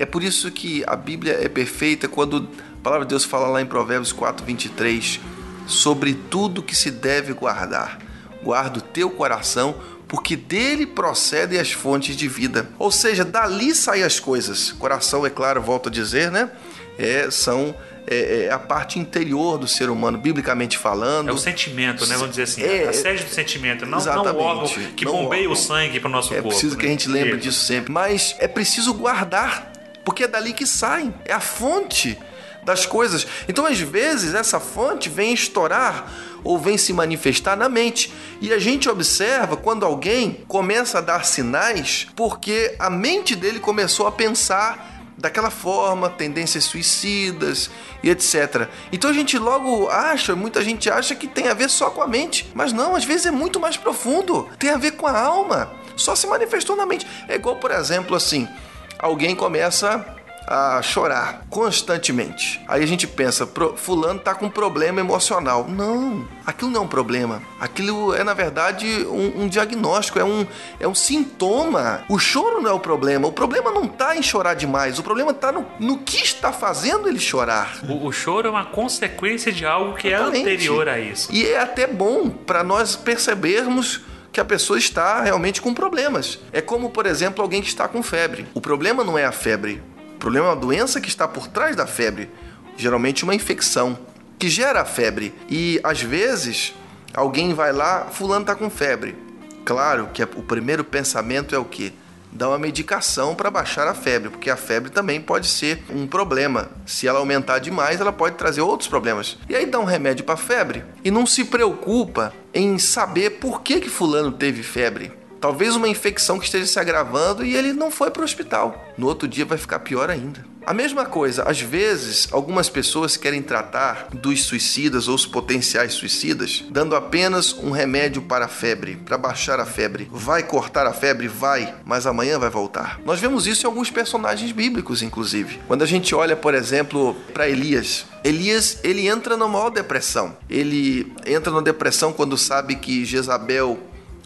é por isso que a Bíblia é perfeita quando a palavra de Deus fala lá em Provérbios 4, 23 sobre tudo que se deve guardar. Guarda o teu coração, porque dele procedem as fontes de vida. Ou seja, dali saem as coisas. Coração, é claro, volto a dizer, né? É, são é, é, a parte interior do ser humano, biblicamente falando. É o sentimento, né? Vamos dizer assim. É, a sede do sentimento, não, não o órgão que bombeia o sangue para o nosso é corpo. É preciso né? que a gente lembre disso sempre. Mas é preciso guardar porque é dali que saem, é a fonte das coisas. Então, às vezes, essa fonte vem estourar ou vem se manifestar na mente. E a gente observa quando alguém começa a dar sinais porque a mente dele começou a pensar daquela forma, tendências suicidas e etc. Então a gente logo acha, muita gente acha que tem a ver só com a mente, mas não, às vezes é muito mais profundo. Tem a ver com a alma. Só se manifestou na mente. É igual, por exemplo, assim, alguém começa a chorar constantemente. Aí a gente pensa, fulano tá com problema emocional. Não, aquilo não é um problema. Aquilo é, na verdade, um, um, diagnóstico, é um, é um sintoma. O choro não é o problema. O problema não tá em chorar demais. O problema tá no, no que está fazendo ele chorar. O, o choro é uma consequência de algo que é Exatamente. é anterior a isso. E é até bom para nós percebermos que a pessoa está realmente com problemas. É como, por exemplo, alguém que está com febre. O problema não é a febre, o problema é uma doença que está por trás da febre, geralmente uma infecção que gera a febre. E às vezes alguém vai lá, fulano está com febre. Claro que o primeiro pensamento é o que? Dá uma medicação para baixar a febre, porque a febre também pode ser um problema. Se ela aumentar demais, ela pode trazer outros problemas. E aí dá um remédio para febre e não se preocupa em saber por que que fulano teve febre. Talvez uma infecção que esteja se agravando e ele não foi para o hospital. No outro dia vai ficar pior ainda. A mesma coisa, às vezes, algumas pessoas querem tratar dos suicidas ou os potenciais suicidas dando apenas um remédio para a febre, para baixar a febre. Vai cortar a febre? Vai, mas amanhã vai voltar. Nós vemos isso em alguns personagens bíblicos, inclusive. Quando a gente olha, por exemplo, para Elias, Elias, ele entra na maior depressão. Ele entra na depressão quando sabe que Jezabel,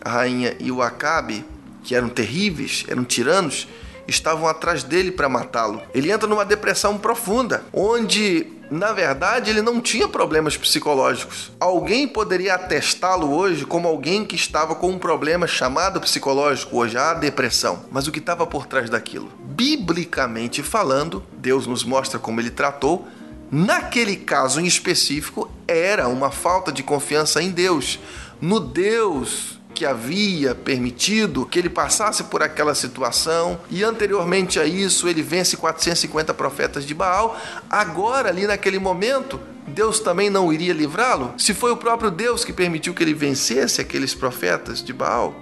a rainha, e o Acabe, que eram terríveis, eram tiranos, estavam atrás dele para matá-lo. Ele entra numa depressão profunda, onde na verdade, ele não tinha problemas psicológicos. Alguém poderia atestá-lo hoje como alguém que estava com um problema chamado psicológico, hoje a depressão. Mas o que estava por trás daquilo? Biblicamente falando, Deus nos mostra como ele tratou. Naquele caso em específico, era uma falta de confiança em Deus, no Deus que havia permitido que ele passasse por aquela situação e anteriormente a isso ele vence 450 profetas de Baal. Agora, ali naquele momento, Deus também não iria livrá-lo? Se foi o próprio Deus que permitiu que ele vencesse aqueles profetas de Baal?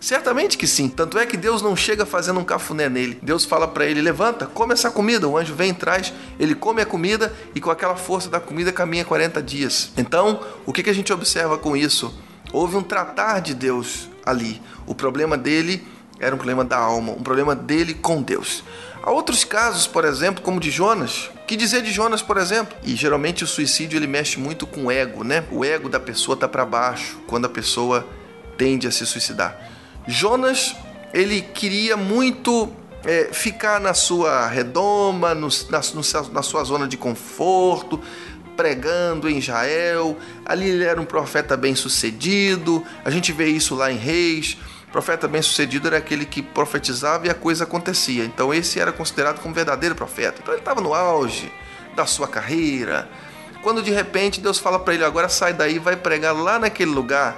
Certamente que sim. Tanto é que Deus não chega fazendo um cafuné nele. Deus fala para ele: levanta, come essa comida. O anjo vem traz, ele come a comida e com aquela força da comida caminha 40 dias. Então, o que a gente observa com isso? Houve um tratar de Deus ali. O problema dele era um problema da alma, um problema dele com Deus. Há outros casos, por exemplo, como de Jonas. Que dizer de Jonas, por exemplo? E geralmente o suicídio ele mexe muito com o ego, né? O ego da pessoa está para baixo quando a pessoa tende a se suicidar. Jonas, ele queria muito é, ficar na sua redoma, no, na, no, na sua zona de conforto, pregando em Israel. Ali ele era um profeta bem-sucedido. A gente vê isso lá em Reis. Profeta bem-sucedido era aquele que profetizava e a coisa acontecia. Então esse era considerado como verdadeiro profeta. Então ele estava no auge da sua carreira. Quando de repente Deus fala para ele: agora sai daí, vai pregar lá naquele lugar,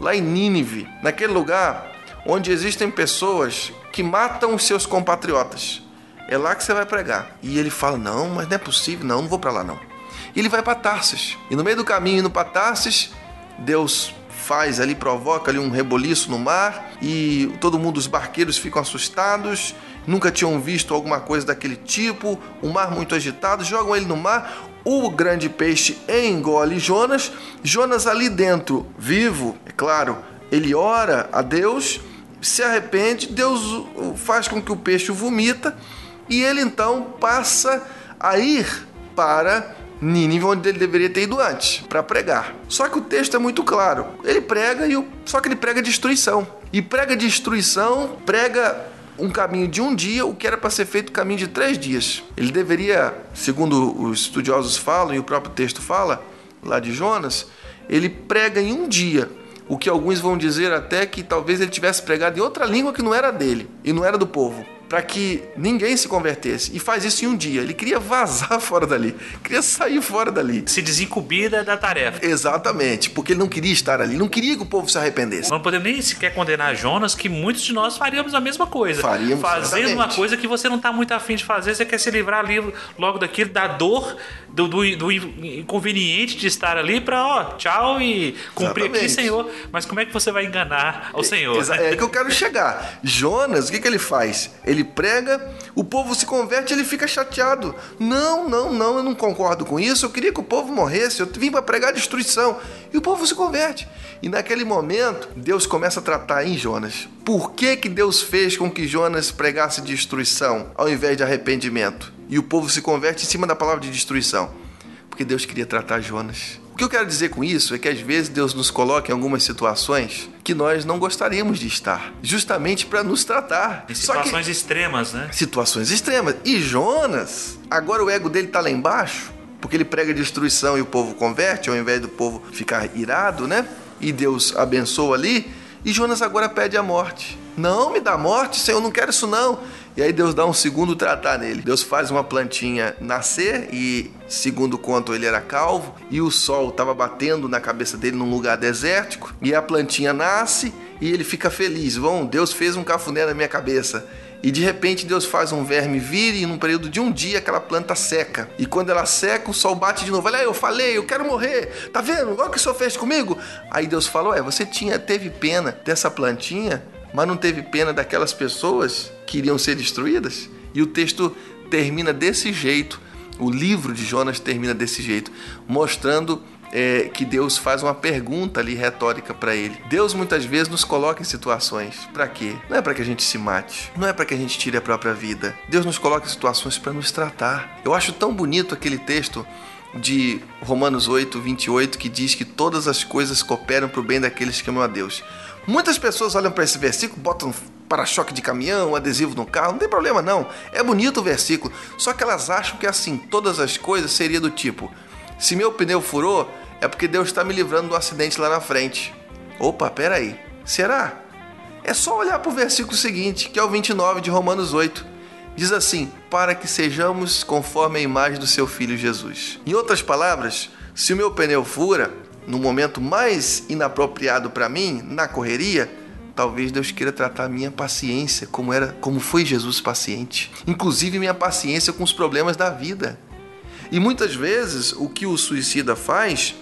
lá em Nínive, naquele lugar onde existem pessoas que matam os seus compatriotas. É lá que você vai pregar. E ele fala: Não, mas não é possível, não, não vou para lá não e ele vai para Tarsis. E no meio do caminho indo para Tarsis, Deus faz ali, provoca ali um reboliço no mar e todo mundo, os barqueiros ficam assustados, nunca tinham visto alguma coisa daquele tipo, o mar muito agitado, jogam ele no mar, o grande peixe engole Jonas, Jonas ali dentro, vivo, é claro, ele ora a Deus, se arrepende, Deus faz com que o peixe vomita e ele então passa a ir para Nínive, onde ele deveria ter ido antes, para pregar. Só que o texto é muito claro. Ele prega e o... só que ele prega destruição. E prega destruição, prega um caminho de um dia, o que era para ser feito um caminho de três dias. Ele deveria, segundo os estudiosos falam e o próprio texto fala, lá de Jonas, ele prega em um dia. O que alguns vão dizer até que talvez ele tivesse pregado em outra língua que não era dele e não era do povo para que ninguém se convertesse. E faz isso em um dia. Ele queria vazar fora dali, queria sair fora dali. Se desincumbir da tarefa. Exatamente, porque ele não queria estar ali, não queria que o povo se arrependesse. Não podemos nem sequer condenar Jonas, que muitos de nós faríamos a mesma coisa. Faríamos, Fazendo exatamente. uma coisa que você não está muito afim de fazer, você quer se livrar ali logo daquilo, da dor, do, do, do inconveniente de estar ali para, ó, tchau e cumprir Exatamente. aqui, Senhor. Mas como é que você vai enganar ao Senhor? Exa- É que eu quero chegar. Jonas, o que, que ele faz? Ele prega, o povo se converte, ele fica chateado. Não, não, não, eu não concordo com isso. Eu queria que o povo morresse. Eu vim para pregar destruição. E o povo se converte. E naquele momento, Deus começa a tratar em Jonas. Por que, que Deus fez com que Jonas pregasse destruição ao invés de arrependimento? E o povo se converte em cima da palavra de destruição. Porque Deus queria tratar Jonas. O que eu quero dizer com isso é que às vezes Deus nos coloca em algumas situações que nós não gostaríamos de estar, justamente para nos tratar. Em Só que situações extremas, né? situações extremas. E Jonas, agora o ego dele tá lá embaixo, porque ele prega destruição e o povo converte, ao invés do povo ficar irado, né? E Deus abençoa ali. E Jonas agora pede a morte. Não me dá morte, Senhor, eu não quero isso não. E aí Deus dá um segundo tratar nele. Deus faz uma plantinha nascer e, segundo conto, ele era calvo e o sol estava batendo na cabeça dele num lugar desértico e a plantinha nasce e ele fica feliz. Bom, Deus fez um cafuné na minha cabeça. E de repente Deus faz um verme vir e num período de um dia aquela planta seca. E quando ela seca, o sol bate de novo. Olha, eu falei, eu quero morrer. Tá vendo? Olha o que o senhor fez comigo. Aí Deus falou: É, você tinha, teve pena dessa plantinha, mas não teve pena daquelas pessoas que iriam ser destruídas? E o texto termina desse jeito. O livro de Jonas termina desse jeito, mostrando é, que Deus faz uma pergunta ali retórica para ele. Deus muitas vezes nos coloca em situações. Para quê? Não é para que a gente se mate, não é para que a gente tire a própria vida. Deus nos coloca em situações para nos tratar. Eu acho tão bonito aquele texto de Romanos 8, 28, que diz que todas as coisas cooperam para o bem daqueles que amam a Deus. Muitas pessoas olham para esse versículo, botam para-choque de caminhão, adesivo no carro, não tem problema não. É bonito o versículo, só que elas acham que assim, todas as coisas seria do tipo: se meu pneu furou, é porque Deus está me livrando do acidente lá na frente. Opa, peraí. Será? É só olhar para o versículo seguinte, que é o 29 de Romanos 8. Diz assim: Para que sejamos conforme a imagem do seu filho Jesus. Em outras palavras, se o meu pneu fura, no momento mais inapropriado para mim, na correria, talvez Deus queira tratar a minha paciência como era, como foi Jesus paciente, inclusive minha paciência com os problemas da vida. E muitas vezes o que o suicida faz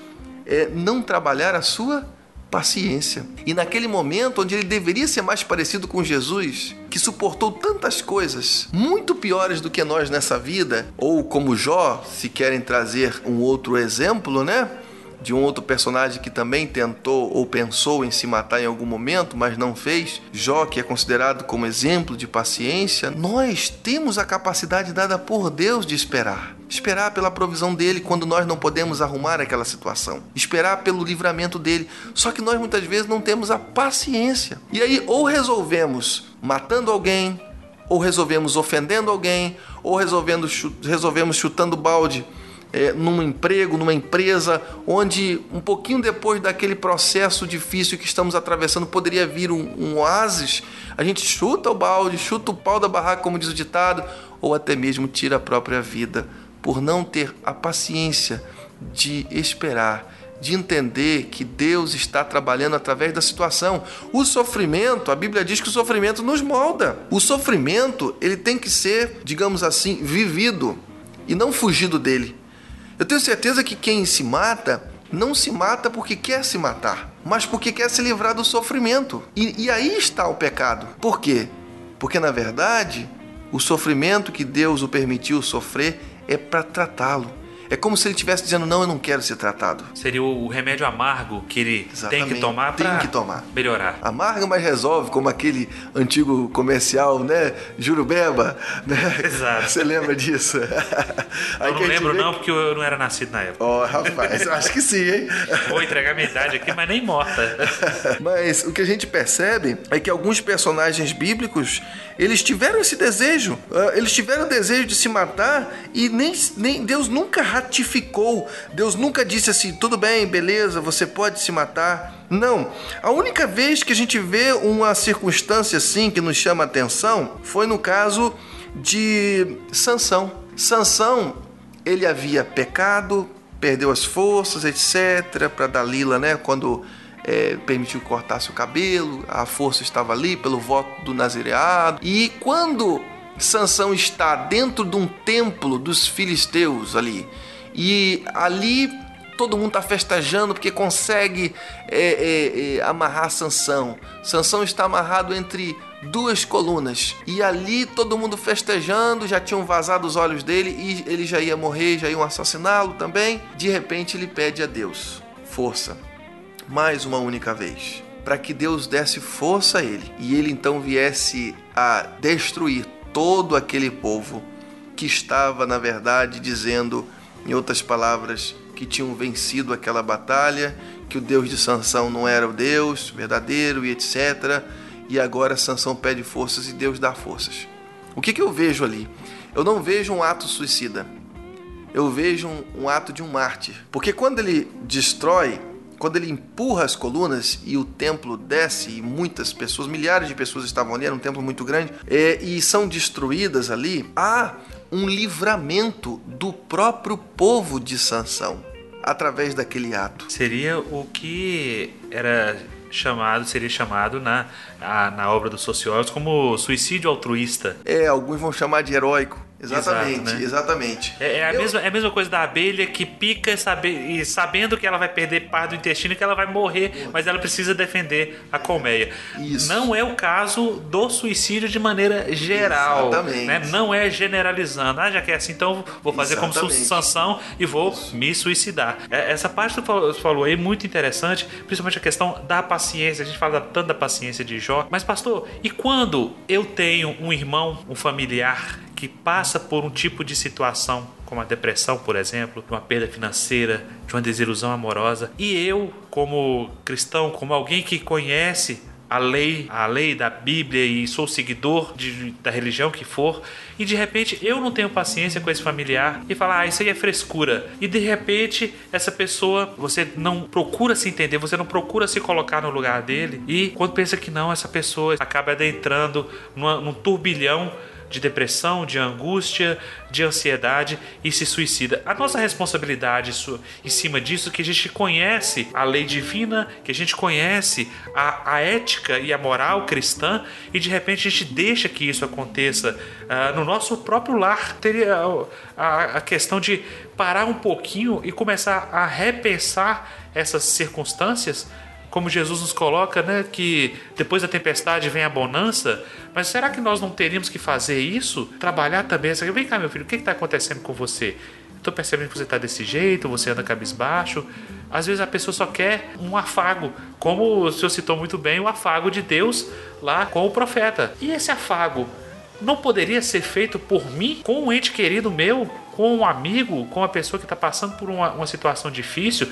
é não trabalhar a sua paciência. E naquele momento onde ele deveria ser mais parecido com Jesus, que suportou tantas coisas muito piores do que nós nessa vida, ou como Jó, se querem trazer um outro exemplo, né? De um outro personagem que também tentou ou pensou em se matar em algum momento, mas não fez, Jó, que é considerado como exemplo de paciência, nós temos a capacidade dada por Deus de esperar. Esperar pela provisão dele quando nós não podemos arrumar aquela situação. Esperar pelo livramento dele. Só que nós muitas vezes não temos a paciência. E aí, ou resolvemos matando alguém, ou resolvemos ofendendo alguém, ou resolvendo, resolvemos chutando balde é, num emprego, numa empresa, onde um pouquinho depois daquele processo difícil que estamos atravessando poderia vir um, um oásis, a gente chuta o balde, chuta o pau da barraca, como diz o ditado, ou até mesmo tira a própria vida por não ter a paciência de esperar de entender que Deus está trabalhando através da situação. O sofrimento, a Bíblia diz que o sofrimento nos molda. O sofrimento, ele tem que ser, digamos assim, vivido e não fugido dele. Eu tenho certeza que quem se mata não se mata porque quer se matar, mas porque quer se livrar do sofrimento. E, e aí está o pecado. Por quê? Porque na verdade, o sofrimento que Deus o permitiu sofrer é para tratá-lo é como se ele estivesse dizendo: Não, eu não quero ser tratado. Seria o remédio amargo que ele Exatamente. tem que tomar para melhorar. Amarga, mas resolve, como aquele antigo comercial, né? Jurubeba. Né? Exato. Você lembra disso? eu não lembro, vê... não, porque eu não era nascido na época. Ó, oh, rapaz, acho que sim, hein? Vou entregar minha idade aqui, mas nem morta. mas o que a gente percebe é que alguns personagens bíblicos eles tiveram esse desejo, ah, eles tiveram o desejo de se matar e nem, nem Deus nunca ratificou, Deus nunca disse assim, tudo bem, beleza, você pode se matar. Não, a única vez que a gente vê uma circunstância assim que nos chama atenção foi no caso de Sansão. Sansão, ele havia pecado, perdeu as forças, etc, para Dalila, né, quando é, permitiu que cortasse o cabelo, a força estava ali pelo voto do nazireado. E quando Sansão está dentro de um templo dos filisteus ali, e ali todo mundo está festejando porque consegue é, é, é, amarrar Sansão. Sansão está amarrado entre duas colunas e ali todo mundo festejando, já tinham vazado os olhos dele e ele já ia morrer, já iam assassiná-lo também. De repente ele pede a Deus força mais uma única vez, para que Deus desse força a ele e ele então viesse a destruir todo aquele povo que estava, na verdade, dizendo, em outras palavras, que tinham vencido aquela batalha, que o Deus de Sansão não era o Deus verdadeiro e etc. E agora Sansão pede forças e Deus dá forças. O que, que eu vejo ali? Eu não vejo um ato suicida. Eu vejo um, um ato de um mártir. Porque quando ele destrói quando ele empurra as colunas e o templo desce e muitas pessoas, milhares de pessoas estavam ali, era um templo muito grande, é, e são destruídas ali, há um livramento do próprio povo de Sansão através daquele ato. Seria o que era chamado, seria chamado na, a, na obra dos sociólogos como suicídio altruísta. É, alguns vão chamar de heróico. Exatamente, Exato, né? exatamente. É, é a Eu- mesma, é a mesma coisa da abelha que pica e, sabe, e sabendo que ela vai perder parte do intestino e que ela vai morrer, mas ela precisa defender a colmeia. Isso. Não é o caso do suicídio de maneira geral. Exatamente. Né? Não é generalizando. Ah, já que é assim, então vou fazer como Exatamente. Sansão e vou me suicidar. É, Essa parte que falou- tu falou aí é muito interessante, principalmente a questão da paciência. A gente fala tanto da paciência de Jó. Mas, pastor, e quando eu tenho um irmão, um familiar que passa por um tipo de situação, como a depressão, por exemplo, uma perda financeira, de uma desilusão amorosa, e eu, como cristão, como alguém que conhece a lei, a lei da Bíblia e sou seguidor de, da religião que for, e de repente eu não tenho paciência com esse familiar e falar, ah, isso aí é frescura. E de repente essa pessoa, você não procura se entender, você não procura se colocar no lugar dele, e quando pensa que não, essa pessoa acaba adentrando numa- num turbilhão de depressão, de angústia, de ansiedade e se suicida. A nossa responsabilidade isso- em cima disso que a gente conhece a lei divina, que a gente conhece a, a ética e a moral cristã e de repente a gente deixa que isso aconteça ah, no nosso próprio lar. Teria a, a questão de parar um pouquinho e começar a repensar essas circunstâncias como Jesus nos coloca, né, que depois da tempestade vem a bonança, mas será que nós não teríamos que fazer isso? Trabalhar também essa. Vem cá, meu filho, o que está acontecendo com você? Estou percebendo que você está desse jeito, você anda cabisbaixo. Às vezes a pessoa só quer um afago, como o senhor citou muito bem, o afago de Deus lá com o profeta. E esse afago não poderia ser feito por mim, com um ente querido meu, com um amigo, com uma pessoa que está passando por uma, uma situação difícil?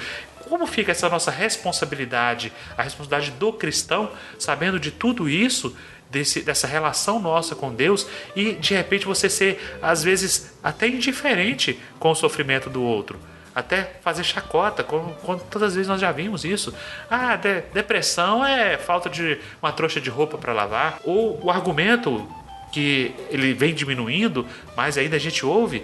Como fica essa nossa responsabilidade, a responsabilidade do cristão, sabendo de tudo isso, desse, dessa relação nossa com Deus, e de repente você ser, às vezes, até indiferente com o sofrimento do outro? Até fazer chacota, como, quantas vezes nós já vimos isso. Ah, de- depressão é falta de uma trouxa de roupa para lavar. Ou o argumento que ele vem diminuindo, mas ainda a gente ouve.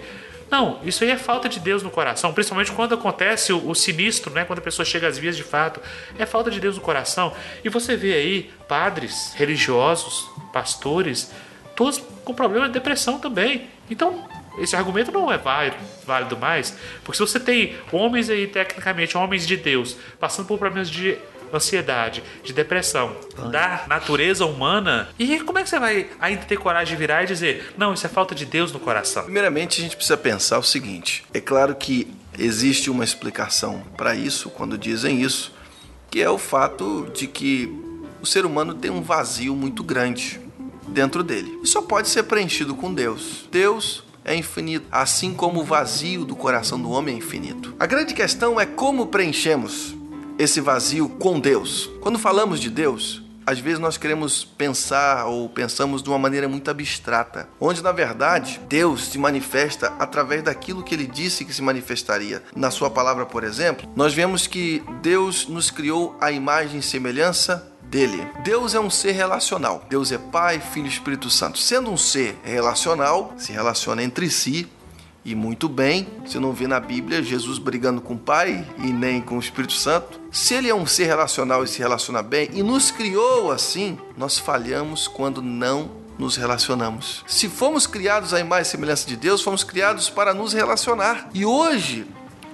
Não, isso aí é falta de Deus no coração, principalmente quando acontece o, o sinistro, né? Quando a pessoa chega às vias de fato. É falta de Deus no coração. E você vê aí padres, religiosos, pastores, todos com problema de depressão também. Então, esse argumento não é válido, válido mais, porque se você tem homens aí, tecnicamente, homens de Deus, passando por problemas de ansiedade, de depressão, da natureza humana, e como é que você vai ainda ter coragem de virar e dizer, não, isso é falta de Deus no coração? Primeiramente, a gente precisa pensar o seguinte: é claro que existe uma explicação para isso quando dizem isso, que é o fato de que o ser humano tem um vazio muito grande dentro dele e só pode ser preenchido com Deus. Deus é infinito, assim como o vazio do coração do homem é infinito. A grande questão é como preenchemos esse vazio com Deus. Quando falamos de Deus, às vezes nós queremos pensar ou pensamos de uma maneira muito abstrata, onde na verdade Deus se manifesta através daquilo que ele disse que se manifestaria. Na sua palavra, por exemplo, nós vemos que Deus nos criou a imagem e semelhança dele. Deus é um ser relacional. Deus é Pai, Filho e Espírito Santo. Sendo um ser relacional, se relaciona entre si e muito bem. Você não vê na Bíblia Jesus brigando com o Pai e nem com o Espírito Santo. Se ele é um ser relacional e se relaciona bem e nos criou assim, nós falhamos quando não nos relacionamos. Se fomos criados à imagem e semelhança de Deus, fomos criados para nos relacionar. E hoje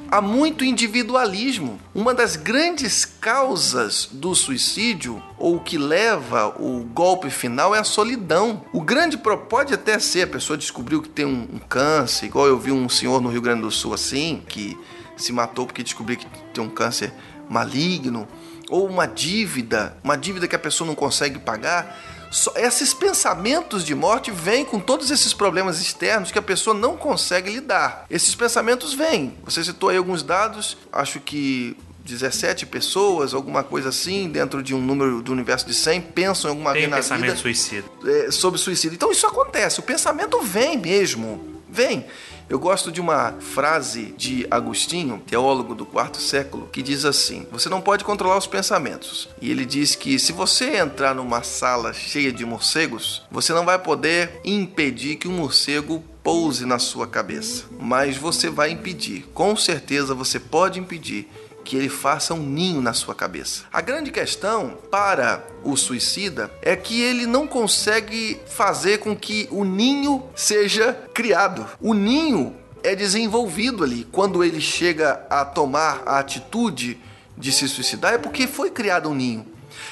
há muito individualismo. Uma das grandes causas do suicídio, ou que leva o golpe final, é a solidão. O grande pode até ser a pessoa descobriu que tem um, um câncer, igual eu vi um senhor no Rio Grande do Sul assim, que se matou porque descobriu que tem um câncer maligno, ou uma dívida, uma dívida que a pessoa não consegue pagar. Só- esses pensamentos de morte vêm com todos esses problemas externos que a pessoa não consegue lidar. Esses pensamentos vêm. Você citou aí alguns dados, acho que 17 pessoas, alguma coisa assim, dentro de um número do universo de 100, pensam em alguma Tem vez na pensamento vida suicida. é, sobre suicídio. Então isso acontece, o pensamento vem mesmo, vem. Eu gosto de uma frase de Agostinho, teólogo do quarto século, que diz assim: Você não pode controlar os pensamentos. E ele diz que se você entrar numa sala cheia de morcegos, você não vai poder impedir que um morcego pouse na sua cabeça, mas você vai impedir, com certeza você pode impedir que ele faça um ninho na sua cabeça. A grande questão para o suicida é que ele não consegue fazer com que o ninho seja criado. O ninho é desenvolvido ali. Quando ele chega a tomar a atitude de se suicidar, é porque foi criado um ninho.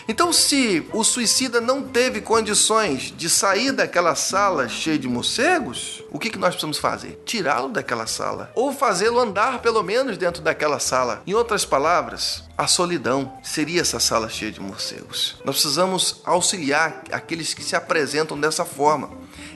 Então, se o suicida não teve condições de sair daquela sala cheia de morcegos, o que, que nós precisamos fazer? Tirá-lo daquela sala. Ou fazê-lo andar pelo menos dentro daquela sala. Em outras palavras, a solidão seria essa sala cheia de morcegos. Nós precisamos auxiliar aqueles que se apresentam dessa forma.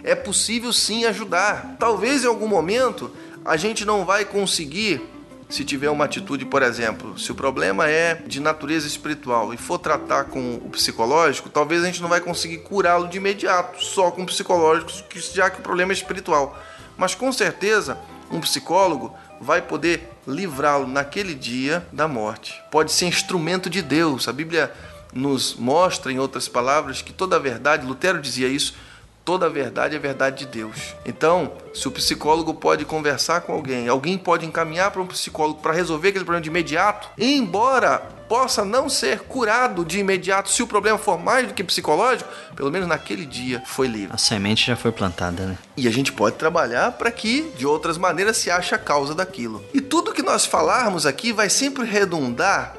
É possível sim ajudar. Talvez em algum momento a gente não vai conseguir se tiver uma atitude, por exemplo, se o problema é de natureza espiritual e for tratar com o psicológico, talvez a gente não vai conseguir curá-lo de imediato, só com psicológicos, já que o problema é espiritual. Mas com certeza, um psicólogo vai poder livrá-lo naquele dia da morte. Pode ser instrumento de Deus. A Bíblia nos mostra, em outras palavras, que toda a verdade, Lutero dizia isso, toda a verdade é verdade de Deus. Então, se o psicólogo pode conversar com alguém, alguém pode encaminhar para um psicólogo para resolver aquele problema de imediato, embora possa não ser curado de imediato, se o problema for mais do que psicológico, pelo menos naquele dia foi livre. A semente já foi plantada, né? E a gente pode trabalhar para que, de outras maneiras, se ache a causa daquilo. E tudo que nós falarmos aqui vai sempre redundar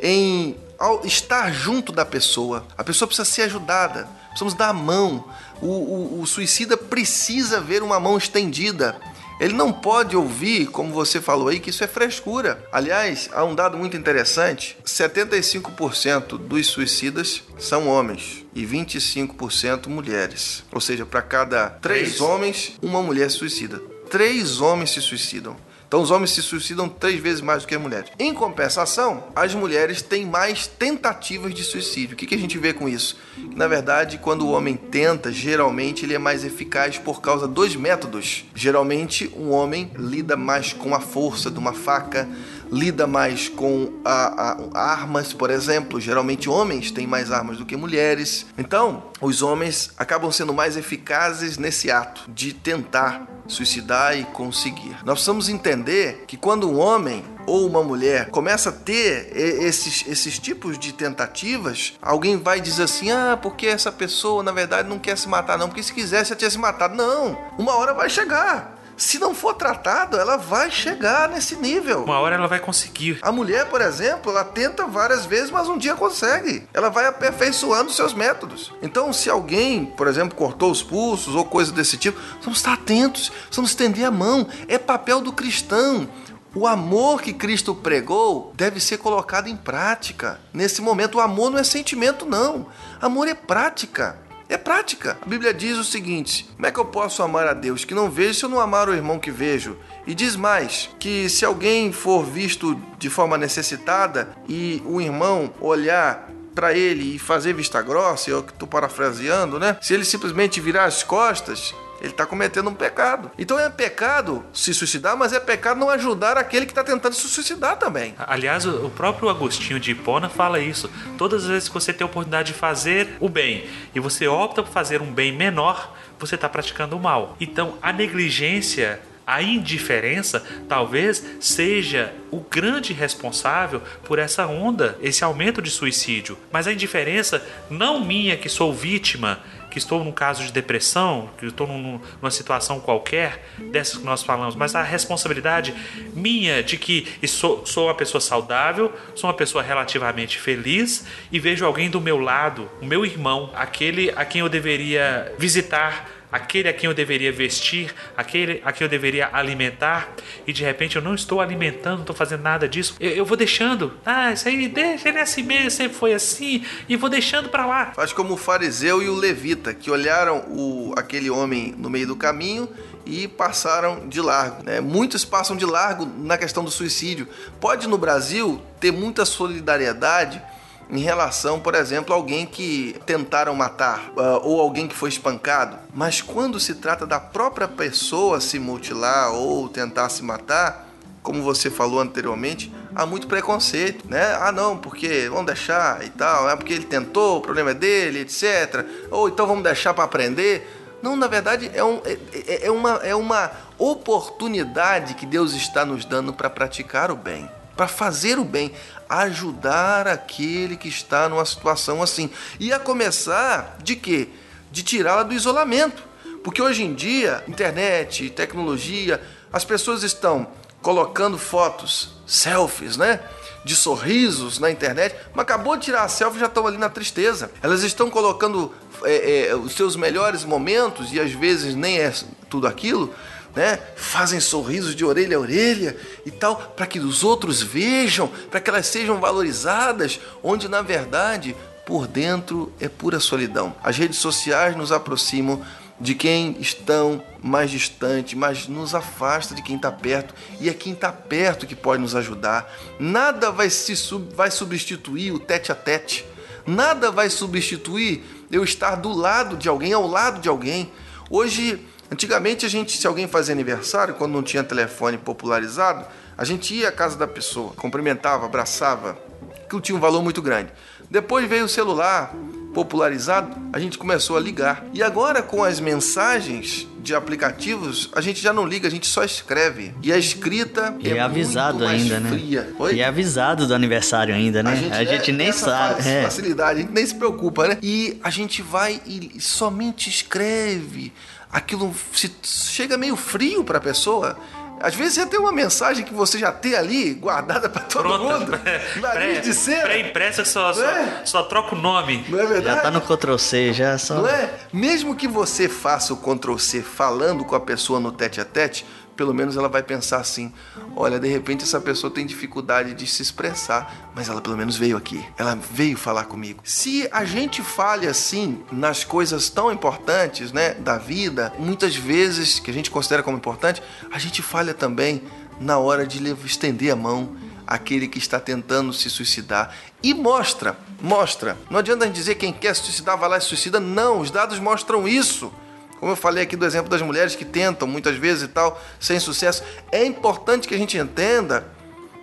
em estar junto da pessoa. A pessoa precisa ser ajudada, precisamos dar a mão, o, o, o suicida precisa ver uma mão estendida. Ele não pode ouvir, como você falou aí, que isso é frescura. Aliás, há um dado muito interessante: 75% dos suicidas são homens e 25% mulheres. Ou seja, para cada três homens, uma mulher se suicida. Três homens se suicidam. Então os homens se suicidam três vezes mais do que as mulheres. Em compensação, as mulheres têm mais tentativas de suicídio. O que, que a gente vê com isso? Que, na verdade, quando o homem tenta, geralmente ele é mais eficaz por causa dos métodos. Geralmente, um homem lida mais com a força de uma faca, lida mais com a, a, armas, por exemplo. Geralmente homens têm mais armas do que mulheres. Então, os homens acabam sendo mais eficazes nesse ato de tentar suicidar e conseguir. Nós precisamos entender que quando um homem ou uma mulher começa a ter esses, esses tipos de tentativas, alguém vai dizer assim: ah, porque essa pessoa na verdade não quer se matar, não, porque se quisesse já tinha se matado. Não, uma hora vai chegar se não for tratado, ela vai chegar nesse nível. Uma hora ela vai conseguir. A mulher, por exemplo, ela tenta várias vezes, mas um dia consegue. Ela vai aperfeiçoando seus métodos. Então, se alguém, por exemplo, cortou os pulsos ou coisa desse tipo, vamos estar atentos, vamos estender a mão. É papel do cristão. O amor que Cristo pregou deve ser colocado em prática. Nesse momento, o amor não é sentimento, não. Amor é prática. É prática. A Bíblia diz o seguinte: como é que eu posso amar a Deus que não vejo se eu não amar o irmão que vejo? E diz mais: que se alguém for visto de forma necessitada e o irmão olhar para ele e fazer vista grossa, eu que estou parafraseando, né? Se ele simplesmente virar as costas, ele está cometendo um pecado. Então é pecado se suicidar, mas é pecado não ajudar aquele que está tentando se suicidar também. Aliás, o próprio Agostinho de Hipona fala isso. Todas as vezes que você tem a oportunidade de fazer o bem e você opta por fazer um bem menor, você está praticando o mal. Então a negligência a indiferença talvez seja o grande responsável por essa onda, esse aumento de suicídio. Mas a indiferença, não minha que sou vítima, que estou num caso de depressão, que estou num, numa situação qualquer, dessas que nós falamos, mas a responsabilidade minha de que sou, sou uma pessoa saudável, sou uma pessoa relativamente feliz e vejo alguém do meu lado, o meu irmão, aquele a quem eu deveria visitar aquele a quem eu deveria vestir, aquele a quem eu deveria alimentar, e de repente eu não estou alimentando, não estou fazendo nada disso, eu, eu, vou deixando. Ah, isso aí, deixa ele é assim mesmo, sempre foi assim, e vou deixando para lá. Faz como o fariseu e o levita, que olharam o, aquele homem no meio do caminho e passaram de largo. Né? Muitos passam de largo na questão do suicídio. Pode no Brasil ter muita solidariedade em relação, por exemplo, a alguém que tentaram matar uh, ou alguém que foi espancado. Mas quando se trata da própria pessoa se mutilar ou tentar se matar, como você falou anteriormente, há muito preconceito, né? Ah, não, porque vamos deixar e tal, é porque ele tentou, o problema é dele, etc. Ou então vamos deixar para aprender. Não, na verdade é, um, é, é, é, uma, é uma oportunidade que Deus está nos dando para praticar o bem. Para fazer o bem, ajudar aquele que está numa situação assim. E a começar de quê? De tirá-la do isolamento. Porque hoje em dia, internet, tecnologia, as pessoas estão colocando fotos, selfies, né? De sorrisos na internet, mas acabou de tirar a selfie já estão ali na tristeza. Elas estão colocando é, é, os seus melhores momentos e às vezes nem é tudo aquilo, né? Fazem sorrisos de orelha a orelha e tal, para que os outros vejam, para que elas sejam valorizadas, onde na verdade por dentro é pura solidão. As redes sociais nos aproximam de quem estão mais distante, mas nos afasta de quem está perto e é quem está perto que pode nos ajudar. Nada vai se vai substituir o tete a tete. Nada vai substituir eu estar do lado de alguém, ao lado de alguém. Hoje Antigamente a gente, se alguém fazia aniversário, quando não tinha telefone popularizado, a gente ia à casa da pessoa, cumprimentava, abraçava, aquilo tinha um valor muito grande. Depois veio o celular popularizado, a gente começou a ligar. E agora com as mensagens de aplicativos, a gente já não liga, a gente só escreve. E a escrita e é, é avisado ainda, né? fria. né? Oi? E é avisado do aniversário ainda, né? A gente, a gente é, nem sabe. É. Facilidade, a gente nem se preocupa, né? E a gente vai e somente escreve aquilo se, chega meio frio para a pessoa. Às vezes é até uma mensagem que você já tem ali guardada para todo Pronta, mundo. Pré, de cera. Pré-impressa que só, só, é? só, troca o nome. Não é verdade? Já tá no Ctrl C, já só. Não é? Mesmo que você faça o Ctrl C falando com a pessoa no tete a tete, pelo menos ela vai pensar assim: olha, de repente essa pessoa tem dificuldade de se expressar, mas ela pelo menos veio aqui, ela veio falar comigo. Se a gente falha assim nas coisas tão importantes, né, da vida, muitas vezes que a gente considera como importante, a gente falha também na hora de estender a mão àquele que está tentando se suicidar e mostra, mostra. Não adianta a gente dizer quem quer se suicidar vai lá e se suicida, não, os dados mostram isso. Como eu falei aqui do exemplo das mulheres que tentam muitas vezes e tal, sem sucesso, é importante que a gente entenda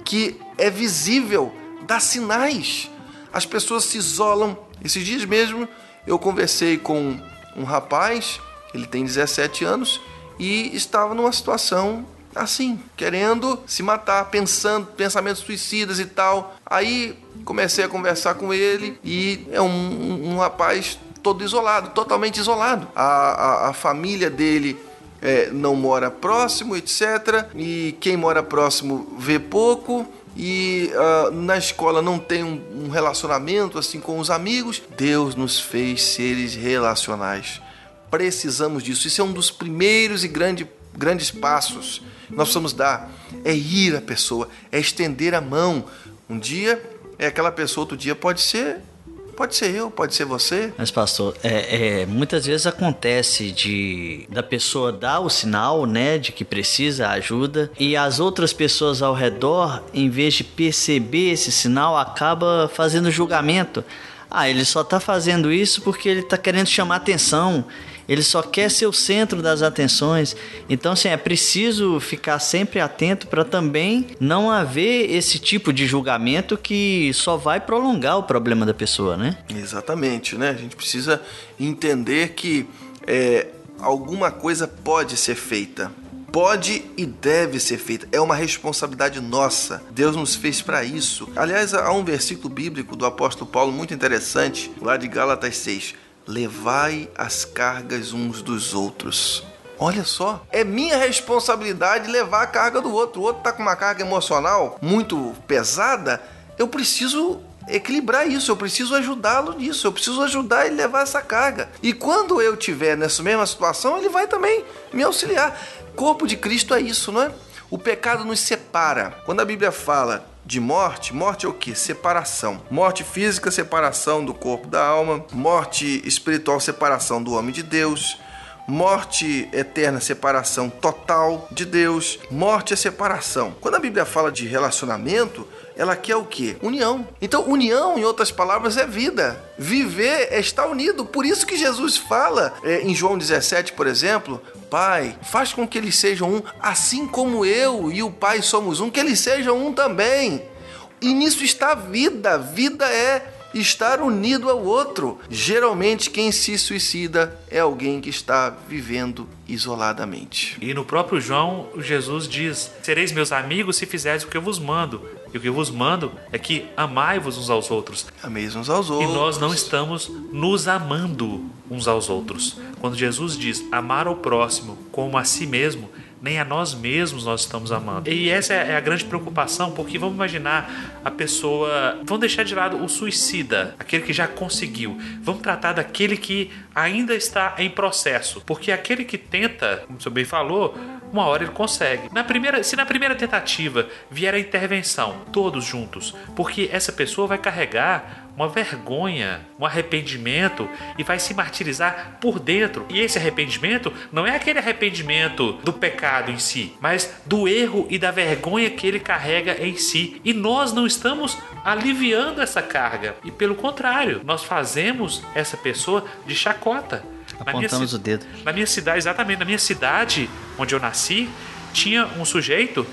que é visível, dá sinais. As pessoas se isolam. Esses dias mesmo eu conversei com um rapaz, ele tem 17 anos e estava numa situação assim, querendo se matar, pensando pensamentos suicidas e tal. Aí comecei a conversar com ele e é um, um, um rapaz todo isolado, totalmente isolado. A, a, a família dele é, não mora próximo, etc. E quem mora próximo vê pouco. E uh, na escola não tem um, um relacionamento assim com os amigos. Deus nos fez seres relacionais. Precisamos disso. Isso é um dos primeiros e grande, grandes passos que nós precisamos dar. É ir à pessoa, é estender a mão. Um dia é aquela pessoa, outro dia pode ser Pode ser eu, pode ser você. Mas, pastor, é, é, muitas vezes acontece de da pessoa dar o sinal, né, de que precisa ajuda, e as outras pessoas ao redor, em vez de perceber esse sinal, acaba fazendo julgamento. Ah, ele só está fazendo isso porque ele está querendo chamar atenção ele só quer ser o centro das atenções. Então, assim, é preciso ficar sempre atento para também não haver esse tipo de julgamento que só vai prolongar o problema da pessoa, né? Exatamente, né? A gente precisa entender que é, alguma coisa pode ser feita. Pode e deve ser feita. É uma responsabilidade nossa. Deus nos fez para isso. Aliás, há um versículo bíblico do apóstolo Paulo muito interessante, lá de Gálatas 6 levai as cargas uns dos outros. Olha só, é minha responsabilidade levar a carga do outro. O outro está com uma carga emocional muito pesada. Eu preciso equilibrar isso, eu preciso ajudá-lo nisso, eu preciso ajudar ele a levar essa carga. E quando eu tiver nessa mesma situação, ele vai também me auxiliar. Corpo de Cristo é isso, não é? O pecado nos separa. Quando a Bíblia fala de morte, morte é o que? Separação. Morte física, separação do corpo da alma. Morte espiritual, separação do homem de Deus. Morte eterna, separação total de Deus. Morte é separação. Quando a Bíblia fala de relacionamento, ela quer o quê? União. Então, união, em outras palavras, é vida. Viver é estar unido. Por isso que Jesus fala é, em João 17, por exemplo, Pai, faz com que eles sejam um, assim como eu e o Pai somos um, que eles sejam um também. E nisso está a vida. Vida é estar unido ao outro. Geralmente, quem se suicida é alguém que está vivendo isoladamente. E no próprio João, Jesus diz: Sereis meus amigos se fizeres o que eu vos mando. E o que eu vos mando é que amai-vos uns aos outros. Ameis uns aos E outros. nós não estamos nos amando uns aos outros. Quando Jesus diz amar ao próximo como a si mesmo, nem a nós mesmos nós estamos amando. E essa é a grande preocupação, porque vamos imaginar a pessoa. Vamos deixar de lado o suicida, aquele que já conseguiu. Vamos tratar daquele que ainda está em processo. Porque aquele que tenta, como o senhor bem falou, uma hora ele consegue. Na primeira, se na primeira tentativa vier a intervenção, todos juntos, porque essa pessoa vai carregar uma vergonha, um arrependimento e vai se martirizar por dentro. E esse arrependimento não é aquele arrependimento do pecado em si, mas do erro e da vergonha que ele carrega em si. E nós não estamos aliviando essa carga. E pelo contrário, nós fazemos essa pessoa de chacota. Na minha Apontamos o dedo. na minha cidade, exatamente, na minha cidade onde eu nasci, tinha um sujeito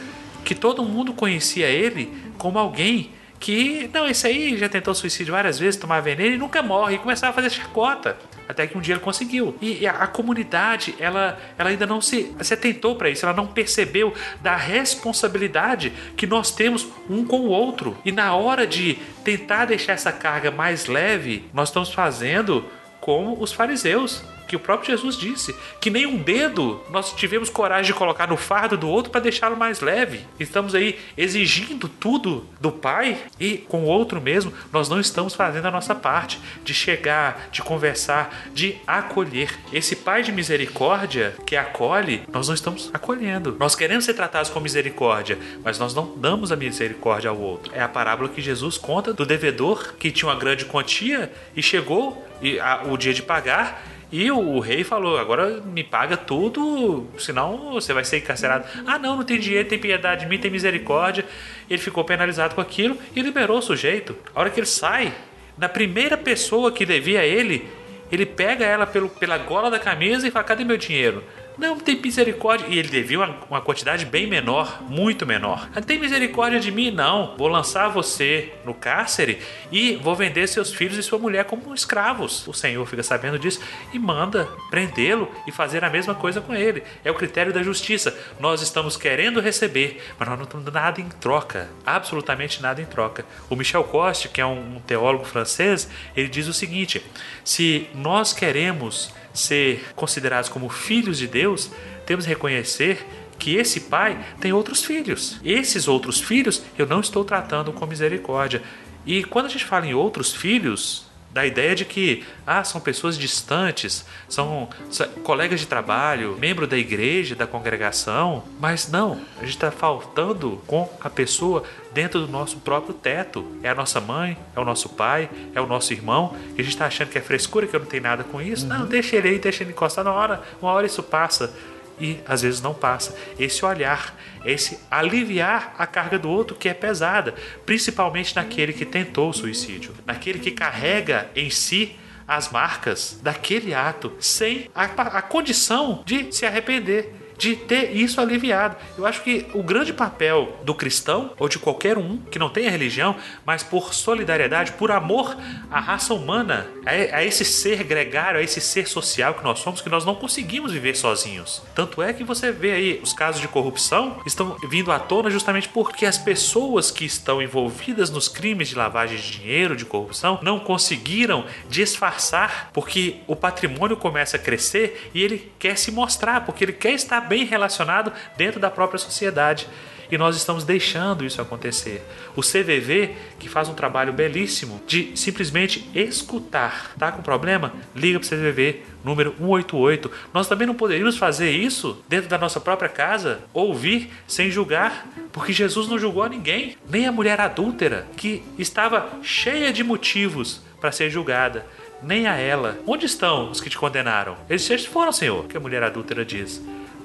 que todo mundo conhecia ele como alguém que, não, esse aí já tentou suicídio várias vezes, tomar veneno e nunca morre, e começava a fazer chacota. Até que um dia ele conseguiu. E a, a comunidade, ela, ela ainda não se, se atentou para isso, ela não percebeu da responsabilidade que nós temos um com o outro. E na hora de tentar deixar essa carga mais leve, nós estamos fazendo como os fariseus, que o próprio Jesus disse, que nem um dedo nós tivemos coragem de colocar no fardo do outro para deixá-lo mais leve. Estamos aí exigindo tudo do Pai e com o outro mesmo, nós não estamos fazendo a nossa parte de chegar, de conversar, de acolher. Esse Pai de misericórdia que acolhe, nós não estamos acolhendo. Nós queremos ser tratados com misericórdia, mas nós não damos a misericórdia ao outro. É a parábola que Jesus conta do devedor que tinha uma grande quantia e chegou e a- o dia de pagar e o, o rei falou: agora me paga tudo, senão você vai ser encarcerado. Ah, não, não tem dinheiro, tem piedade de mim, tem misericórdia. Ele ficou penalizado com aquilo e liberou o sujeito. A hora que ele sai, na primeira pessoa que devia ele, ele pega ela pelo, pela gola da camisa e fala: cadê meu dinheiro? Não, tem misericórdia. E ele devia uma, uma quantidade bem menor, muito menor. Não tem misericórdia de mim, não. Vou lançar você no cárcere e vou vender seus filhos e sua mulher como escravos. O Senhor fica sabendo disso e manda prendê-lo e fazer a mesma coisa com ele. É o critério da justiça. Nós estamos querendo receber, mas nós não estamos dando nada em troca. Absolutamente nada em troca. O Michel Coste, que é um teólogo francês, ele diz o seguinte: se nós queremos ser considerados como filhos de Deus, temos que reconhecer que esse pai tem outros filhos. Esses outros filhos eu não estou tratando com misericórdia. E quando a gente fala em outros filhos, da ideia de que ah, são pessoas distantes, são, são colegas de trabalho, membro da igreja, da congregação, mas não, a gente está faltando com a pessoa dentro do nosso próprio teto. É a nossa mãe, é o nosso pai, é o nosso irmão, e a gente está achando que é frescura, que eu não tenho nada com isso. Não, deixa ele aí, deixa ele encostar na hora, uma hora isso passa e às vezes não passa. Esse olhar, esse aliviar a carga do outro que é pesada, principalmente naquele que tentou o suicídio, naquele que carrega em si as marcas daquele ato sem a, a condição de se arrepender. De ter isso aliviado. Eu acho que o grande papel do cristão, ou de qualquer um que não tenha religião, mas por solidariedade, por amor à raça humana, a, esse ser gregário, a esse ser social que nós somos, que nós não conseguimos viver sozinhos. Tanto é que você vê aí os casos de corrupção estão vindo à tona justamente porque as pessoas que estão envolvidas nos crimes de lavagem de dinheiro, de corrupção, não conseguiram disfarçar, porque o patrimônio começa a crescer e ele quer se mostrar, porque ele quer estar bem relacionado dentro da própria sociedade. E nós estamos deixando isso acontecer. O CVV, que faz um trabalho belíssimo de simplesmente escutar. Tá com problema? Liga para o CVV, número 188. Nós também não poderíamos fazer isso dentro da nossa própria casa, ouvir sem julgar, porque Jesus não julgou a ninguém, nem a mulher adúltera, que estava cheia de motivos para ser julgada. Nem a ela. Onde estão os que te condenaram? Eles foram, Senhor, que a mulher adúltera diz.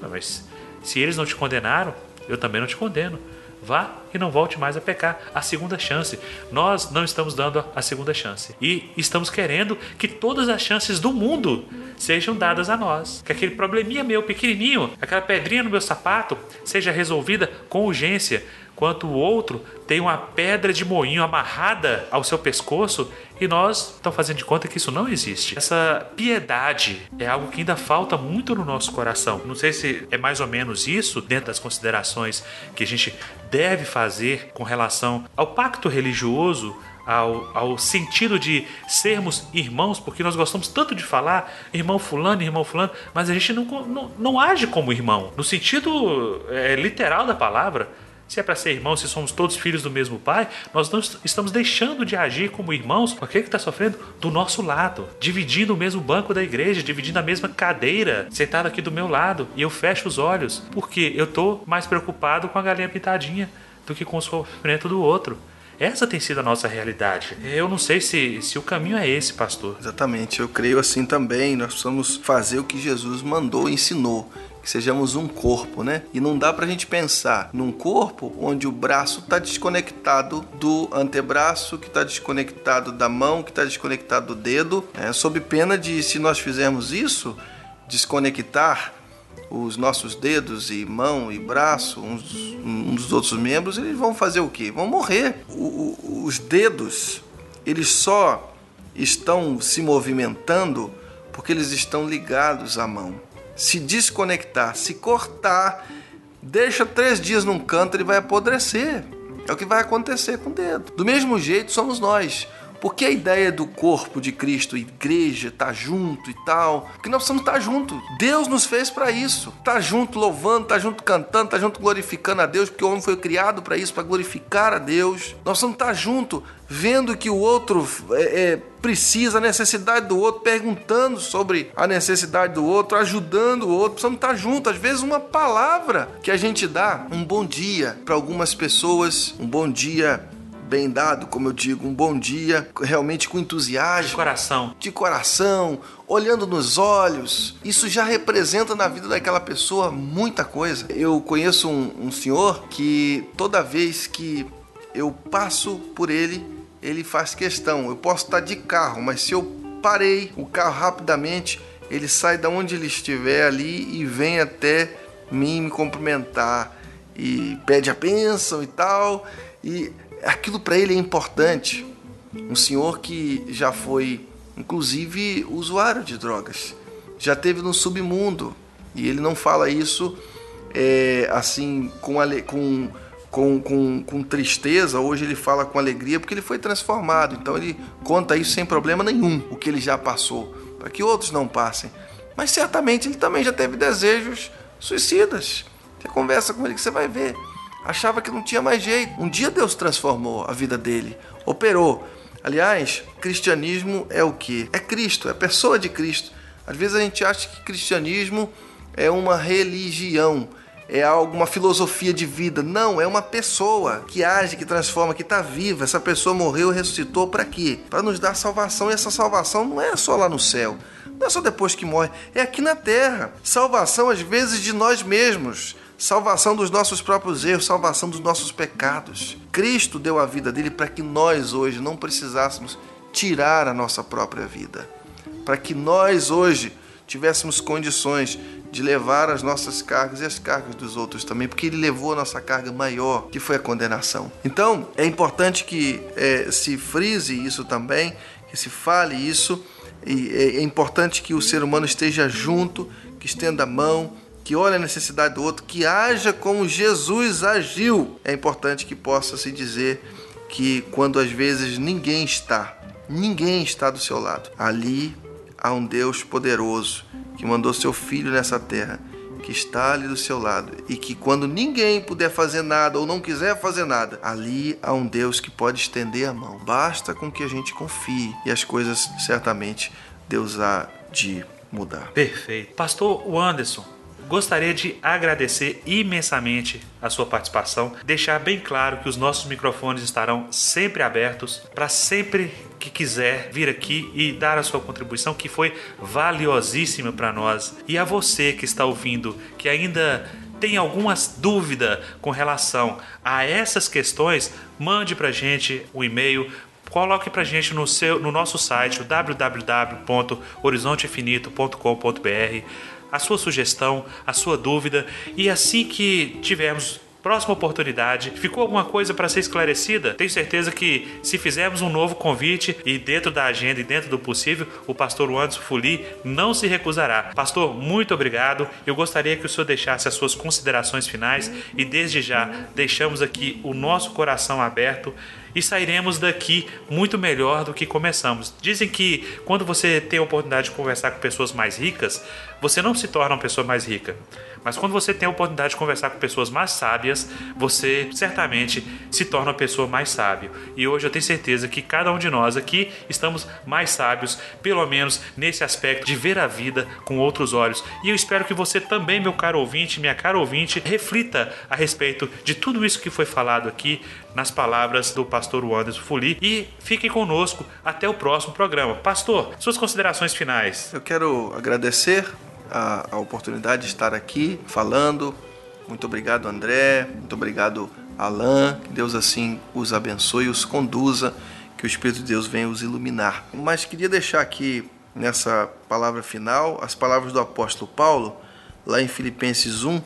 Mas se eles não te condenaram, eu também não te condeno. Vá e não volte mais a pecar. A segunda chance. Nós não estamos dando a segunda chance. E estamos querendo que todas as chances do mundo sejam dadas a nós. Que aquele probleminha meu pequenininho, aquela pedrinha no meu sapato, seja resolvida com urgência. Quanto o outro tem uma pedra de moinho amarrada ao seu pescoço e nós estamos fazendo de conta que isso não existe. Essa piedade é algo que ainda falta muito no nosso coração. Não sei se é mais ou menos isso dentro das considerações que a gente deve fazer com relação ao pacto religioso ao, ao, sentido de sermos irmãos, porque nós gostamos tanto de falar irmão fulano, irmão fulano, mas a gente não, não, não age como irmão, no sentido é, literal da palavra. Se é para ser irmão, se somos todos filhos do mesmo pai, nós não estamos deixando de agir como irmãos com aquele que está sofrendo do nosso lado, dividindo o mesmo banco da igreja, dividindo a mesma cadeira, sentado aqui do meu lado, e eu fecho os olhos, porque eu estou mais preocupado com a galinha pintadinha do que com o sofrimento do outro. Essa tem sido a nossa realidade. Eu não sei se, se o caminho é esse, pastor. Exatamente, eu creio assim também. Nós precisamos fazer o que Jesus mandou, ensinou que sejamos um corpo, né? E não dá pra gente pensar num corpo onde o braço está desconectado do antebraço, que está desconectado da mão, que está desconectado do dedo, né? sob pena de, se nós fizermos isso, desconectar os nossos dedos e mão e braço, uns, uns dos outros membros, eles vão fazer o quê? Vão morrer. O, o, os dedos, eles só estão se movimentando porque eles estão ligados à mão. Se desconectar, se cortar, deixa três dias num canto, ele vai apodrecer. É o que vai acontecer com o dedo. Do mesmo jeito somos nós. Porque a ideia do corpo de Cristo, igreja, tá junto e tal, porque nós precisamos estar tá junto. Deus nos fez para isso. Tá junto louvando, tá junto cantando, tá junto glorificando a Deus, porque o homem foi criado para isso, para glorificar a Deus. Nós precisamos estar tá junto, vendo que o outro é, é, precisa, a necessidade do outro, perguntando sobre a necessidade do outro, ajudando o outro. Precisamos estar tá junto. Às vezes uma palavra que a gente dá, um bom dia para algumas pessoas, um bom dia bem dado, como eu digo, um bom dia, realmente com entusiasmo. De coração. De coração, olhando nos olhos. Isso já representa na vida daquela pessoa muita coisa. Eu conheço um, um senhor que toda vez que eu passo por ele, ele faz questão. Eu posso estar de carro, mas se eu parei o carro rapidamente, ele sai da onde ele estiver ali e vem até mim me cumprimentar e pede a bênção e tal. E aquilo para ele é importante. Um senhor que já foi, inclusive, usuário de drogas, já teve no submundo e ele não fala isso é, assim com, com, com, com, com tristeza. Hoje ele fala com alegria porque ele foi transformado. Então ele conta isso sem problema nenhum, o que ele já passou, para que outros não passem. Mas certamente ele também já teve desejos suicidas. Você conversa com ele que você vai ver achava que não tinha mais jeito. Um dia Deus transformou a vida dele, operou. Aliás, cristianismo é o que? É Cristo, é a pessoa de Cristo. Às vezes a gente acha que cristianismo é uma religião, é alguma filosofia de vida. Não, é uma pessoa que age, que transforma, que está viva. Essa pessoa morreu e ressuscitou para quê? Para nos dar salvação. E essa salvação não é só lá no céu, não é só depois que morre, é aqui na terra. Salvação às vezes de nós mesmos salvação dos nossos próprios erros, salvação dos nossos pecados. Cristo deu a vida dele para que nós hoje não precisássemos tirar a nossa própria vida, para que nós hoje tivéssemos condições de levar as nossas cargas e as cargas dos outros também, porque ele levou a nossa carga maior, que foi a condenação. Então, é importante que é, se frise isso também, que se fale isso, e é, é importante que o ser humano esteja junto, que estenda a mão, que olhe a necessidade do outro, que haja como Jesus agiu. É importante que possa se dizer que quando às vezes ninguém está, ninguém está do seu lado, ali há um Deus poderoso que mandou seu filho nessa terra, que está ali do seu lado e que quando ninguém puder fazer nada ou não quiser fazer nada, ali há um Deus que pode estender a mão. Basta com que a gente confie e as coisas certamente Deus há de mudar. Perfeito. Pastor Anderson, Gostaria de agradecer imensamente a sua participação, deixar bem claro que os nossos microfones estarão sempre abertos para sempre que quiser vir aqui e dar a sua contribuição, que foi valiosíssima para nós. E a você que está ouvindo, que ainda tem alguma dúvida com relação a essas questões, mande para gente um e-mail coloque para gente no, seu, no nosso site www.horizontefinito.com.br a sua sugestão, a sua dúvida e assim que tivermos próxima oportunidade. Ficou alguma coisa para ser esclarecida? Tenho certeza que se fizermos um novo convite e dentro da agenda e dentro do possível, o pastor Anderson Fuli não se recusará. Pastor, muito obrigado. Eu gostaria que o senhor deixasse as suas considerações finais e desde já deixamos aqui o nosso coração aberto e sairemos daqui muito melhor do que começamos. Dizem que quando você tem a oportunidade de conversar com pessoas mais ricas, você não se torna uma pessoa mais rica. Mas quando você tem a oportunidade de conversar com pessoas mais sábias, você certamente se torna uma pessoa mais sábio. E hoje eu tenho certeza que cada um de nós aqui estamos mais sábios, pelo menos nesse aspecto de ver a vida com outros olhos. E eu espero que você também, meu caro ouvinte, minha cara ouvinte, reflita a respeito de tudo isso que foi falado aqui nas palavras do pastor Anderson Fuli e fique conosco até o próximo programa. Pastor, suas considerações finais. Eu quero agradecer a, a oportunidade de estar aqui falando. Muito obrigado, André. Muito obrigado, Alain. Que Deus assim os abençoe os conduza. Que o Espírito de Deus venha os iluminar. Mas queria deixar aqui nessa palavra final as palavras do apóstolo Paulo, lá em Filipenses 1,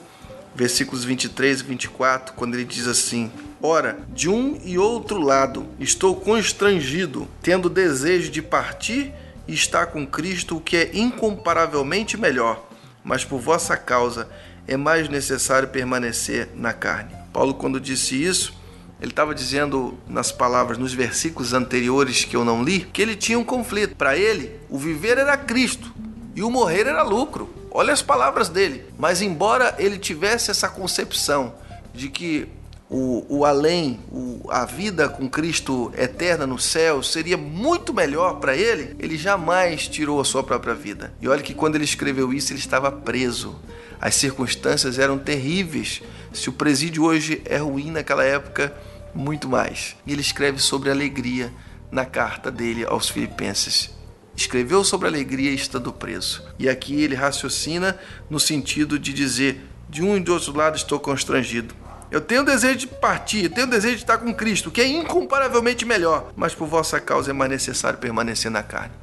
versículos 23 e 24, quando ele diz assim: Ora, de um e outro lado estou constrangido, tendo desejo de partir e está com Cristo, o que é incomparavelmente melhor, mas por vossa causa é mais necessário permanecer na carne. Paulo, quando disse isso, ele estava dizendo nas palavras, nos versículos anteriores que eu não li, que ele tinha um conflito. Para ele, o viver era Cristo e o morrer era lucro. Olha as palavras dele. Mas, embora ele tivesse essa concepção de que o, o além, o, a vida com Cristo eterna no céu seria muito melhor para ele, ele jamais tirou a sua própria vida. E olha que quando ele escreveu isso, ele estava preso. As circunstâncias eram terríveis. Se o presídio hoje é ruim naquela época, muito mais. E ele escreve sobre alegria na carta dele aos Filipenses. Escreveu sobre alegria estando preso. E aqui ele raciocina no sentido de dizer: de um e do outro lado estou constrangido eu tenho desejo de partir, eu tenho desejo de estar com Cristo, que é incomparavelmente melhor, mas por vossa causa é mais necessário permanecer na carne.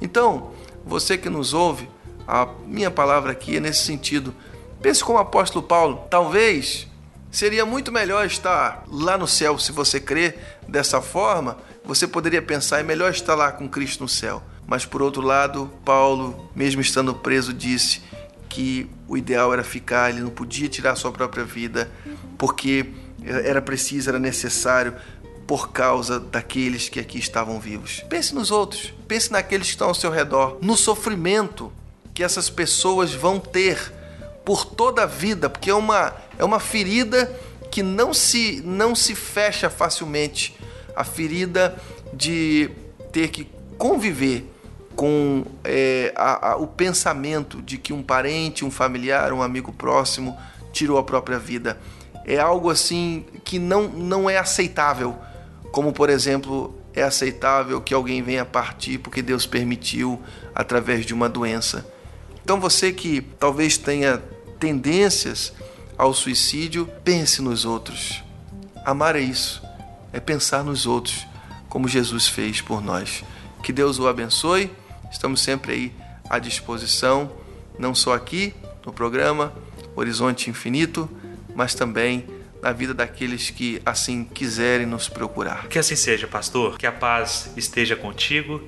Então, você que nos ouve, a minha palavra aqui é nesse sentido. Pense como o apóstolo Paulo, talvez seria muito melhor estar lá no céu, se você crê dessa forma, você poderia pensar, é melhor estar lá com Cristo no céu. Mas por outro lado, Paulo, mesmo estando preso, disse: que o ideal era ficar, ele não podia tirar sua própria vida, porque era preciso, era necessário por causa daqueles que aqui estavam vivos. Pense nos outros, pense naqueles que estão ao seu redor, no sofrimento que essas pessoas vão ter por toda a vida, porque é uma, é uma ferida que não se, não se fecha facilmente a ferida de ter que conviver com é, a, a, o pensamento de que um parente, um familiar, um amigo próximo tirou a própria vida. É algo assim que não, não é aceitável, como por exemplo é aceitável que alguém venha partir porque Deus permitiu através de uma doença. Então você que talvez tenha tendências ao suicídio, pense nos outros. Amar é isso, é pensar nos outros, como Jesus fez por nós. Que Deus o abençoe Estamos sempre aí à disposição, não só aqui no programa Horizonte Infinito, mas também na vida daqueles que assim quiserem nos procurar. Que assim seja, pastor. Que a paz esteja contigo,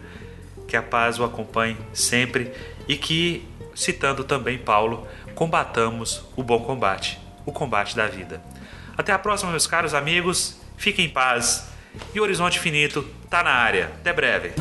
que a paz o acompanhe sempre e que, citando também Paulo, combatamos o bom combate, o combate da vida. Até a próxima, meus caros amigos. Fiquem em paz. E o Horizonte Infinito está na área. Até breve.